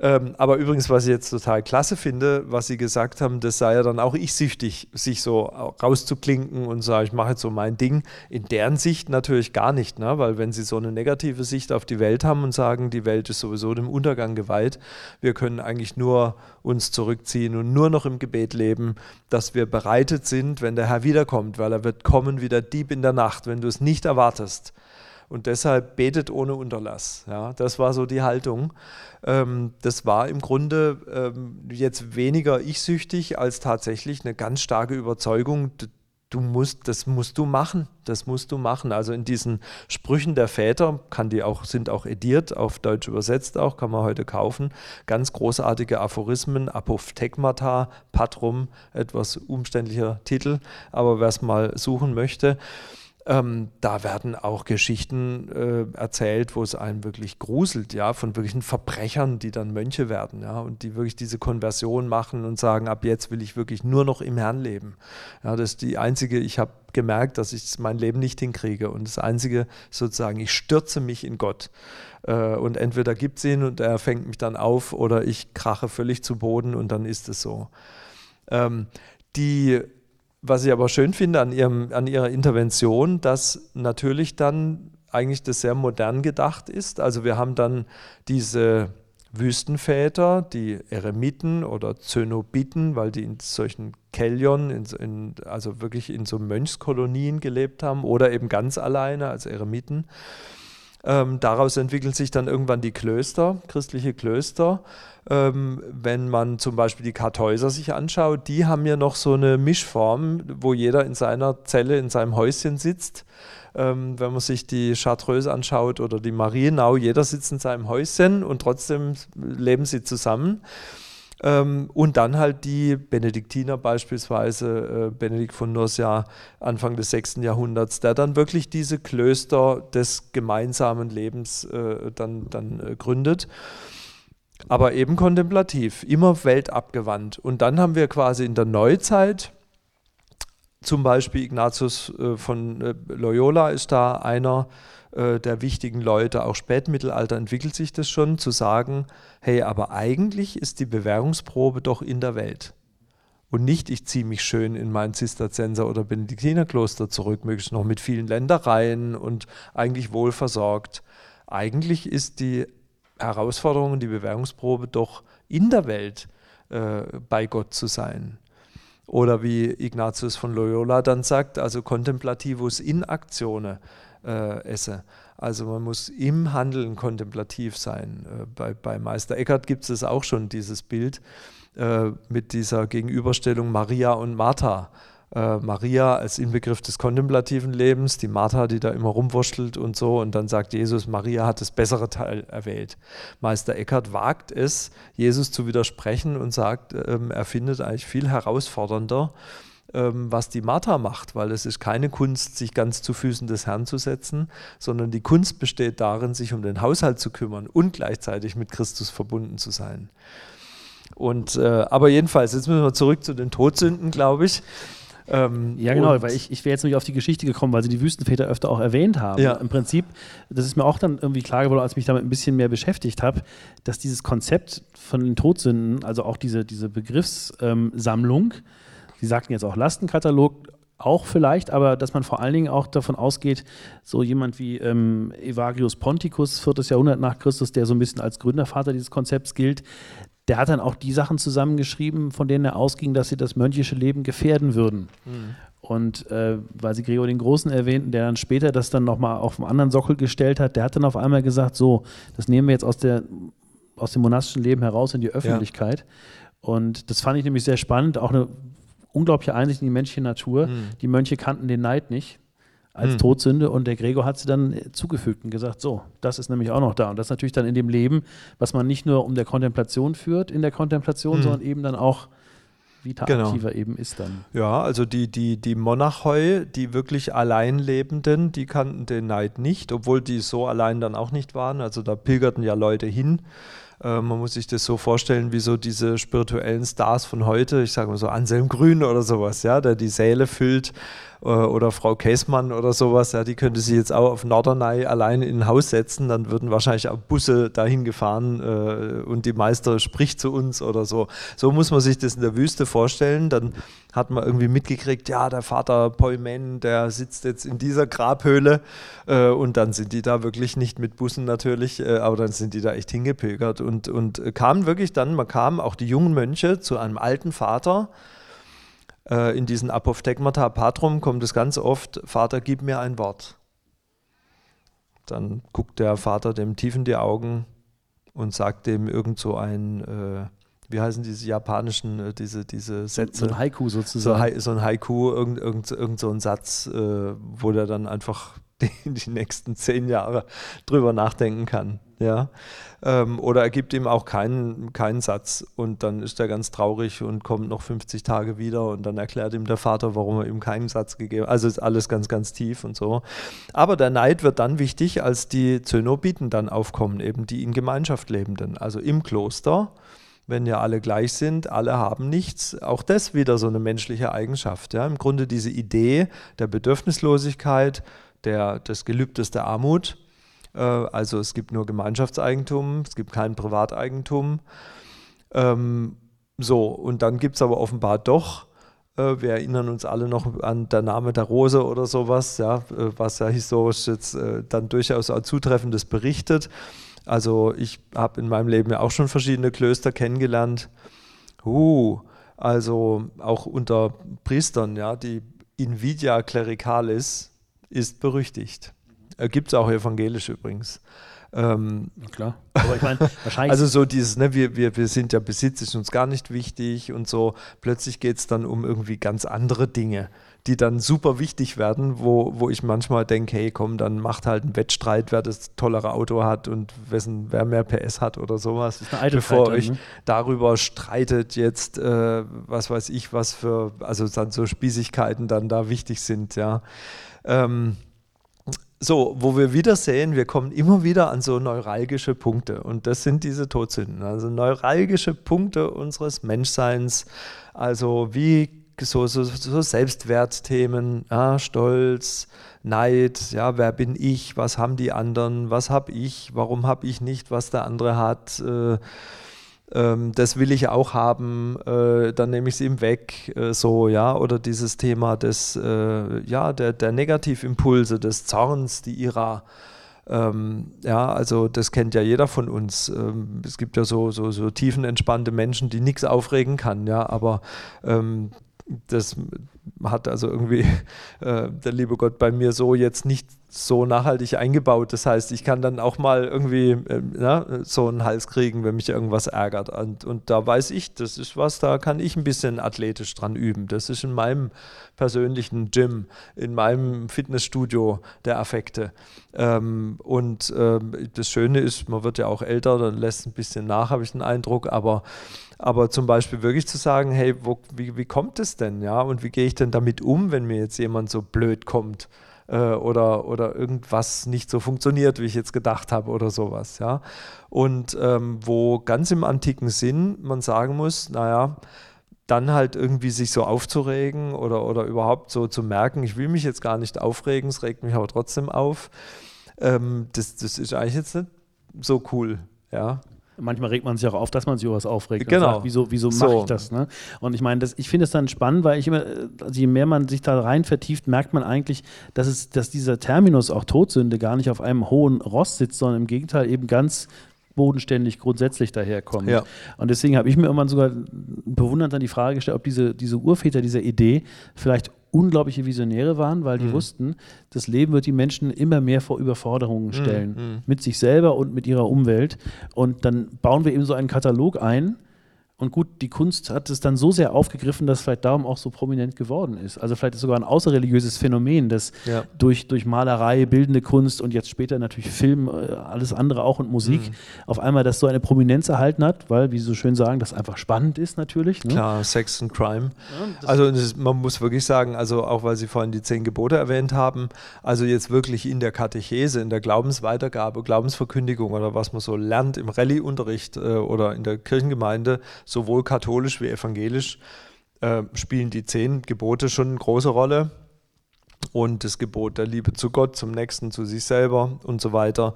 Ähm, aber übrigens, was ich jetzt total klasse finde, was Sie gesagt haben, das sei ja dann auch ich süchtig, sich so rauszuklinken und sagen, ich mache jetzt so mein Ding. In deren Sicht natürlich gar nicht, ne? weil wenn Sie so eine negative Sicht auf die Welt haben und sagen, die Welt ist sowieso dem Untergang geweiht, wir können eigentlich nur uns zurückziehen und nur noch im Gebet leben, dass wir bereitet sind, wenn der Herr wiederkommt, weil er wird kommen wie der Dieb in der Nacht, wenn du es nicht erwartest. Und deshalb betet ohne Unterlass. Ja, das war so die Haltung. Ähm, das war im Grunde ähm, jetzt weniger ich-süchtig als tatsächlich eine ganz starke Überzeugung. Du musst, das musst du machen, das musst du machen. Also in diesen Sprüchen der Väter kann die auch, sind auch ediert, auf Deutsch übersetzt auch, kann man heute kaufen. Ganz großartige Aphorismen, Apophthegmata, Patrum, etwas umständlicher Titel, aber wer es mal suchen möchte, ähm, da werden auch Geschichten äh, erzählt, wo es einen wirklich gruselt, ja, von wirklichen Verbrechern, die dann Mönche werden, ja, und die wirklich diese Konversion machen und sagen, ab jetzt will ich wirklich nur noch im Herrn leben. Ja, das ist die einzige, ich habe gemerkt, dass ich mein Leben nicht hinkriege und das einzige sozusagen, ich stürze mich in Gott. Äh, und entweder gibt es ihn und er fängt mich dann auf oder ich krache völlig zu Boden und dann ist es so. Ähm, die was ich aber schön finde an, ihrem, an ihrer Intervention, dass natürlich dann eigentlich das sehr modern gedacht ist. Also wir haben dann diese Wüstenväter, die Eremiten oder Zönobiten, weil die in solchen Kellion, in, in, also wirklich in so Mönchskolonien gelebt haben oder eben ganz alleine als Eremiten. Ähm, daraus entwickeln sich dann irgendwann die Klöster, christliche Klöster. Ähm, wenn man zum Beispiel die Kartäuser sich anschaut, die haben ja noch so eine Mischform, wo jeder in seiner Zelle, in seinem Häuschen sitzt. Ähm, wenn man sich die Chartreuse anschaut oder die Marienau, jeder sitzt in seinem Häuschen und trotzdem leben sie zusammen. Ähm, und dann halt die Benediktiner beispielsweise, äh, Benedikt von Nursia, Anfang des 6. Jahrhunderts, der dann wirklich diese Klöster des gemeinsamen Lebens äh, dann, dann äh, gründet. Aber eben kontemplativ, immer weltabgewandt. Und dann haben wir quasi in der Neuzeit, zum Beispiel Ignatius äh, von äh, Loyola ist da einer äh, der wichtigen Leute, auch Spätmittelalter entwickelt sich das schon, zu sagen, hey, aber eigentlich ist die Bewährungsprobe doch in der Welt. Und nicht, ich ziehe mich schön in mein Zisterzienser- oder Benediktinerkloster zurück, möglichst noch mit vielen Ländereien und eigentlich wohl versorgt. Eigentlich ist die Herausforderung und die Bewährungsprobe doch in der Welt äh, bei Gott zu sein. Oder wie Ignatius von Loyola dann sagt, also contemplativus in actione äh, esse. Also man muss im Handeln kontemplativ sein. Äh, bei, bei Meister Eckhart gibt es auch schon, dieses Bild äh, mit dieser Gegenüberstellung Maria und Martha. Äh, Maria als Inbegriff des kontemplativen Lebens, die Martha, die da immer rumwurschtelt und so. Und dann sagt Jesus, Maria hat das bessere Teil erwählt. Meister Eckhart wagt es, Jesus zu widersprechen und sagt, ähm, er findet eigentlich viel herausfordernder, ähm, was die Martha macht, weil es ist keine Kunst, sich ganz zu Füßen des Herrn zu setzen, sondern die Kunst besteht darin, sich um den Haushalt zu kümmern und gleichzeitig mit Christus verbunden zu sein. Und, äh, aber jedenfalls, jetzt müssen wir zurück zu den Todsünden, glaube ich. Ähm, ja, genau, weil ich, ich wäre jetzt nämlich auf die Geschichte gekommen, weil sie die Wüstenväter öfter auch erwähnt haben. Ja. Im Prinzip, das ist mir auch dann irgendwie klar geworden, als ich mich damit ein bisschen mehr beschäftigt habe, dass dieses Konzept von den Todsünden, also auch diese, diese Begriffssammlung, ähm, Sie sagten jetzt auch Lastenkatalog, auch vielleicht, aber dass man vor allen Dingen auch davon ausgeht, so jemand wie ähm, Evagrius Ponticus, 4. Jahrhundert nach Christus, der so ein bisschen als Gründervater dieses Konzepts gilt, der hat dann auch die Sachen zusammengeschrieben, von denen er ausging, dass sie das mönchische Leben gefährden würden. Mhm. Und äh, weil Sie Gregor den Großen erwähnten, der dann später das dann nochmal auf einen anderen Sockel gestellt hat, der hat dann auf einmal gesagt, so, das nehmen wir jetzt aus, der, aus dem monastischen Leben heraus in die Öffentlichkeit. Ja. Und das fand ich nämlich sehr spannend, auch eine unglaubliche Einsicht in die menschliche Natur. Mhm. Die Mönche kannten den Neid nicht als hm. Todsünde und der Gregor hat sie dann zugefügt und gesagt, so, das ist nämlich auch noch da. Und das natürlich dann in dem Leben, was man nicht nur um der Kontemplation führt, in der Kontemplation, hm. sondern eben dann auch vita genau. aktiver eben ist dann. Ja, also die, die, die Monachoi, die wirklich Alleinlebenden, die kannten den Neid nicht, obwohl die so allein dann auch nicht waren. Also da pilgerten ja Leute hin. Äh, man muss sich das so vorstellen, wie so diese spirituellen Stars von heute, ich sage mal so Anselm Grün oder sowas, ja, der die Säle füllt äh, oder Frau Käsmann oder sowas, ja, die könnte sich jetzt auch auf Norderney alleine in ein Haus setzen, dann würden wahrscheinlich auch Busse dahin gefahren äh, und die Meister spricht zu uns oder so. So muss man sich das in der Wüste vorstellen. Dann hat man irgendwie mitgekriegt, ja, der Vater Poimen, der sitzt jetzt in dieser Grabhöhle äh, und dann sind die da wirklich nicht mit Bussen natürlich, äh, aber dann sind die da echt hingepilgert und, und kamen wirklich dann, man kam auch die jungen Mönche zu einem alten Vater, äh, in diesen Apophthegmata Patrum kommt es ganz oft, Vater, gib mir ein Wort. Dann guckt der Vater dem tief in die Augen und sagt dem irgend so ein, äh, wie heißen diese japanischen, äh, diese, diese Sätze? So ein Haiku sozusagen. So, so ein Haiku, irgend, irgend, irgend so ein Satz, äh, wo der dann einfach *laughs* die, die nächsten zehn Jahre drüber nachdenken kann. Ja? Ähm, oder er gibt ihm auch keinen, keinen Satz und dann ist er ganz traurig und kommt noch 50 Tage wieder und dann erklärt ihm der Vater, warum er ihm keinen Satz gegeben hat. Also ist alles ganz, ganz tief und so. Aber der Neid wird dann wichtig, als die Zönobiten dann aufkommen, eben die in Gemeinschaft lebenden, also im Kloster wenn ja alle gleich sind, alle haben nichts. Auch das wieder so eine menschliche Eigenschaft. Ja? Im Grunde diese Idee der Bedürfnislosigkeit, der, des Gelübdes der Armut. Äh, also es gibt nur Gemeinschaftseigentum, es gibt kein Privateigentum. Ähm, so, und dann gibt es aber offenbar doch, äh, wir erinnern uns alle noch an der Name der Rose oder sowas, ja, äh, was ja historisch jetzt dann durchaus auch Zutreffendes berichtet. Also ich habe in meinem Leben ja auch schon verschiedene Klöster kennengelernt. Uh, also auch unter Priestern, ja, die Invidia clericalis, ist berüchtigt. Äh, Gibt es auch evangelisch übrigens. Ähm, klar. Aber ich meine, *laughs* wahrscheinlich. Also so dieses, ne, wir, wir, wir sind ja Besitz, ist uns gar nicht wichtig und so. Plötzlich geht es dann um irgendwie ganz andere Dinge, die dann super wichtig werden, wo, wo ich manchmal denke, hey komm, dann macht halt einen Wettstreit, wer das tollere Auto hat und wessen, wer mehr PS hat oder sowas. Bevor euch ne? darüber streitet jetzt, äh, was weiß ich, was für, also dann so Spießigkeiten dann da wichtig sind, ja. Ähm, so, wo wir wieder sehen, wir kommen immer wieder an so neuralgische Punkte und das sind diese Todsünden, also neuralgische Punkte unseres Menschseins, also wie so, so, so Selbstwertthemen, ja, Stolz, Neid, ja, wer bin ich, was haben die anderen, was habe ich, warum habe ich nicht, was der andere hat, äh, ähm, das will ich auch haben, äh, dann nehme ich es ihm weg, äh, so, ja, oder dieses Thema des, äh, ja, der, der Negativimpulse, des Zorns, die Ira. Ähm, ja, also das kennt ja jeder von uns. Ähm, es gibt ja so, so, so tiefenentspannte Menschen, die nichts aufregen kann, ja, aber ähm, das hat also irgendwie *laughs* äh, der liebe Gott bei mir so jetzt nicht so nachhaltig eingebaut. Das heißt, ich kann dann auch mal irgendwie äh, na, so einen Hals kriegen, wenn mich irgendwas ärgert. Und, und da weiß ich, das ist was, da kann ich ein bisschen athletisch dran üben. Das ist in meinem persönlichen Gym, in meinem Fitnessstudio der Affekte. Ähm, und ähm, das Schöne ist, man wird ja auch älter, dann lässt ein bisschen nach, habe ich den Eindruck, aber aber zum Beispiel wirklich zu sagen, hey, wo, wie, wie kommt es denn, ja? Und wie gehe ich denn damit um, wenn mir jetzt jemand so blöd kommt? Äh, oder, oder irgendwas nicht so funktioniert, wie ich jetzt gedacht habe oder sowas. Ja? Und ähm, wo ganz im antiken Sinn man sagen muss, naja, dann halt irgendwie sich so aufzuregen oder, oder überhaupt so zu merken, ich will mich jetzt gar nicht aufregen, es regt mich aber trotzdem auf, ähm, das, das ist eigentlich jetzt nicht so cool. Ja? Manchmal regt man sich auch auf, dass man sich über was aufregt. Genau. Sagt, wieso wieso so. mache ich das? Ne? Und ich meine, ich finde es dann spannend, weil ich immer, also je mehr man sich da rein vertieft, merkt man eigentlich, dass, es, dass dieser Terminus auch Todsünde gar nicht auf einem hohen Ross sitzt, sondern im Gegenteil eben ganz bodenständig grundsätzlich daherkommt. Ja. Und deswegen habe ich mir irgendwann sogar bewundernd dann die Frage gestellt, ob diese, diese Urväter dieser Idee vielleicht unglaubliche Visionäre waren, weil die mhm. wussten, das Leben wird die Menschen immer mehr vor Überforderungen mhm, stellen, mhm. mit sich selber und mit ihrer Umwelt. Und dann bauen wir eben so einen Katalog ein, Und gut, die Kunst hat es dann so sehr aufgegriffen, dass es vielleicht darum auch so prominent geworden ist. Also vielleicht ist sogar ein außerreligiöses Phänomen, das ja. durch, durch Malerei, bildende Kunst und jetzt später natürlich Film, äh, alles andere auch und Musik mhm. auf einmal das so eine Prominenz erhalten hat, weil, wie Sie so schön sagen, das einfach spannend ist natürlich. Ne? Klar, Sex und Crime. Ja, also ist, man muss wirklich sagen, also auch weil Sie vorhin die zehn Gebote erwähnt haben, also jetzt wirklich in der Katechese, in der Glaubensweitergabe, Glaubensverkündigung oder was man so lernt im Rallye-Unterricht äh, oder in der Kirchengemeinde, sowohl katholisch wie evangelisch, äh, spielen die zehn Gebote schon eine große Rolle. Und das Gebot der Liebe zu Gott, zum Nächsten, zu sich selber und so weiter.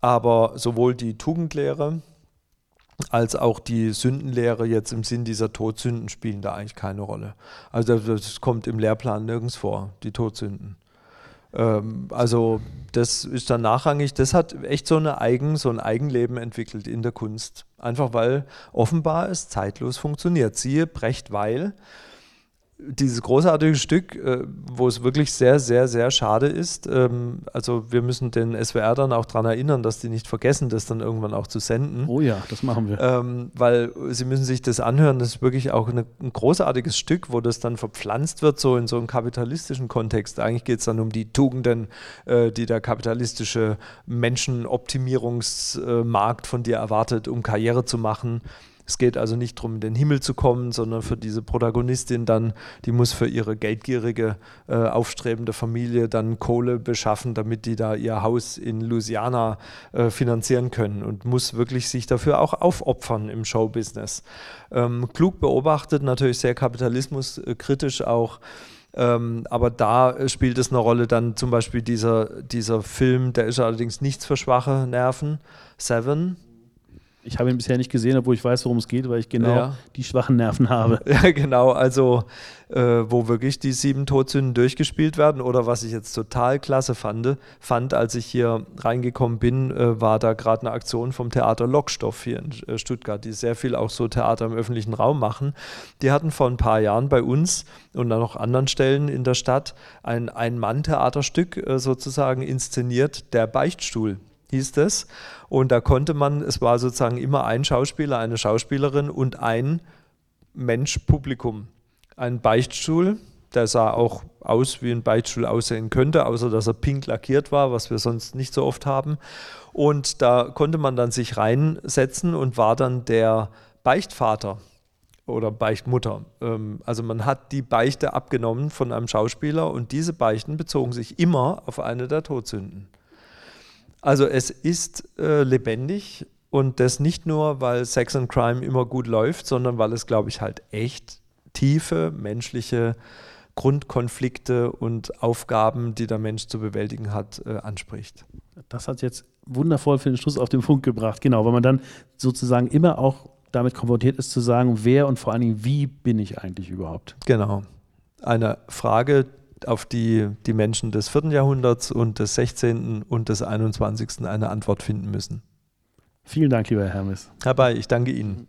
Aber sowohl die Tugendlehre als auch die Sündenlehre jetzt im Sinn dieser Todsünden spielen da eigentlich keine Rolle. Also das kommt im Lehrplan nirgends vor, die Todsünden. Ähm, also das ist dann nachrangig. Das hat echt so, eine Eigen, so ein Eigenleben entwickelt in der Kunst. Einfach weil offenbar es zeitlos funktioniert. Siehe Brecht Weil, dieses großartige Stück, äh, wo es wirklich sehr, sehr, sehr schade ist. Ähm, also wir müssen den SWR dann auch daran erinnern, dass die nicht vergessen, das dann irgendwann auch zu senden. Oh ja, das machen wir. Ähm, weil sie müssen sich das anhören. Das ist wirklich auch eine, ein großartiges Stück, wo das dann verpflanzt wird, so in so einem kapitalistischen Kontext. Eigentlich geht es dann um die Tugenden, äh, die der kapitalistische Menschenoptimierungsmarkt von dir erwartet, um Karriere zu machen. Es geht also nicht darum, in den Himmel zu kommen, sondern für diese Protagonistin dann, die muss für ihre geldgierige, äh, aufstrebende Familie dann Kohle beschaffen, damit die da ihr Haus in Louisiana äh, finanzieren können und muss wirklich sich dafür auch aufopfern im Showbusiness. Ähm, klug beobachtet, natürlich sehr kapitalismuskritisch auch. Ähm, aber da spielt es eine Rolle dann zum Beispiel dieser, dieser Film, der ist allerdings nichts für schwache Nerven, Seven, ich habe ihn bisher nicht gesehen, obwohl ich weiß, worum es geht, weil ich genau ja. die schwachen Nerven habe. *laughs* Ja, genau. Also, äh, wo wirklich die sieben Todsünden durchgespielt werden. Oder was ich jetzt total klasse fand, fand als ich hier reingekommen bin, äh, war da gerade eine Aktion vom Theater Lockstoff hier in äh, Stuttgart, die sehr viel auch so Theater im öffentlichen Raum machen. Die hatten vor ein paar Jahren bei uns und an noch anderen Stellen in der Stadt ein Ein-Mann-Theaterstück äh, sozusagen inszeniert, der Beichtstuhl hieß das. Und da konnte man, es war sozusagen immer ein Schauspieler, eine Schauspielerin und ein Mensch Publikum. Ein Beichtstuhl, der sah auch aus, wie ein Beichtstuhl aussehen könnte, außer dass er pink lackiert war, was wir sonst nicht so oft haben. Und da konnte man dann sich reinsetzen und war dann der Beichtvater oder Beichtmutter. Ähm, also man hat die Beichte abgenommen von einem Schauspieler und diese Beichten bezogen sich immer auf eine der Todsünden. Also es ist äh, lebendig und das nicht nur, weil Sex and Crime immer gut läuft, sondern weil es, glaube ich, halt echt tiefe menschliche Grundkonflikte und Aufgaben, die der Mensch zu bewältigen hat, äh, anspricht. Das hat jetzt wundervoll für den Schluss auf den Punkt gebracht, genau, weil man dann sozusagen immer auch damit konfrontiert ist zu sagen, wer und vor allen Dingen, wie bin ich eigentlich überhaupt? Genau. Eine Frage, auf die die Menschen des 4. Jahrhunderts und des 16. und des 21. eine Antwort finden müssen. Vielen Dank, lieber Herr Hermes. Herbei, ich danke Ihnen.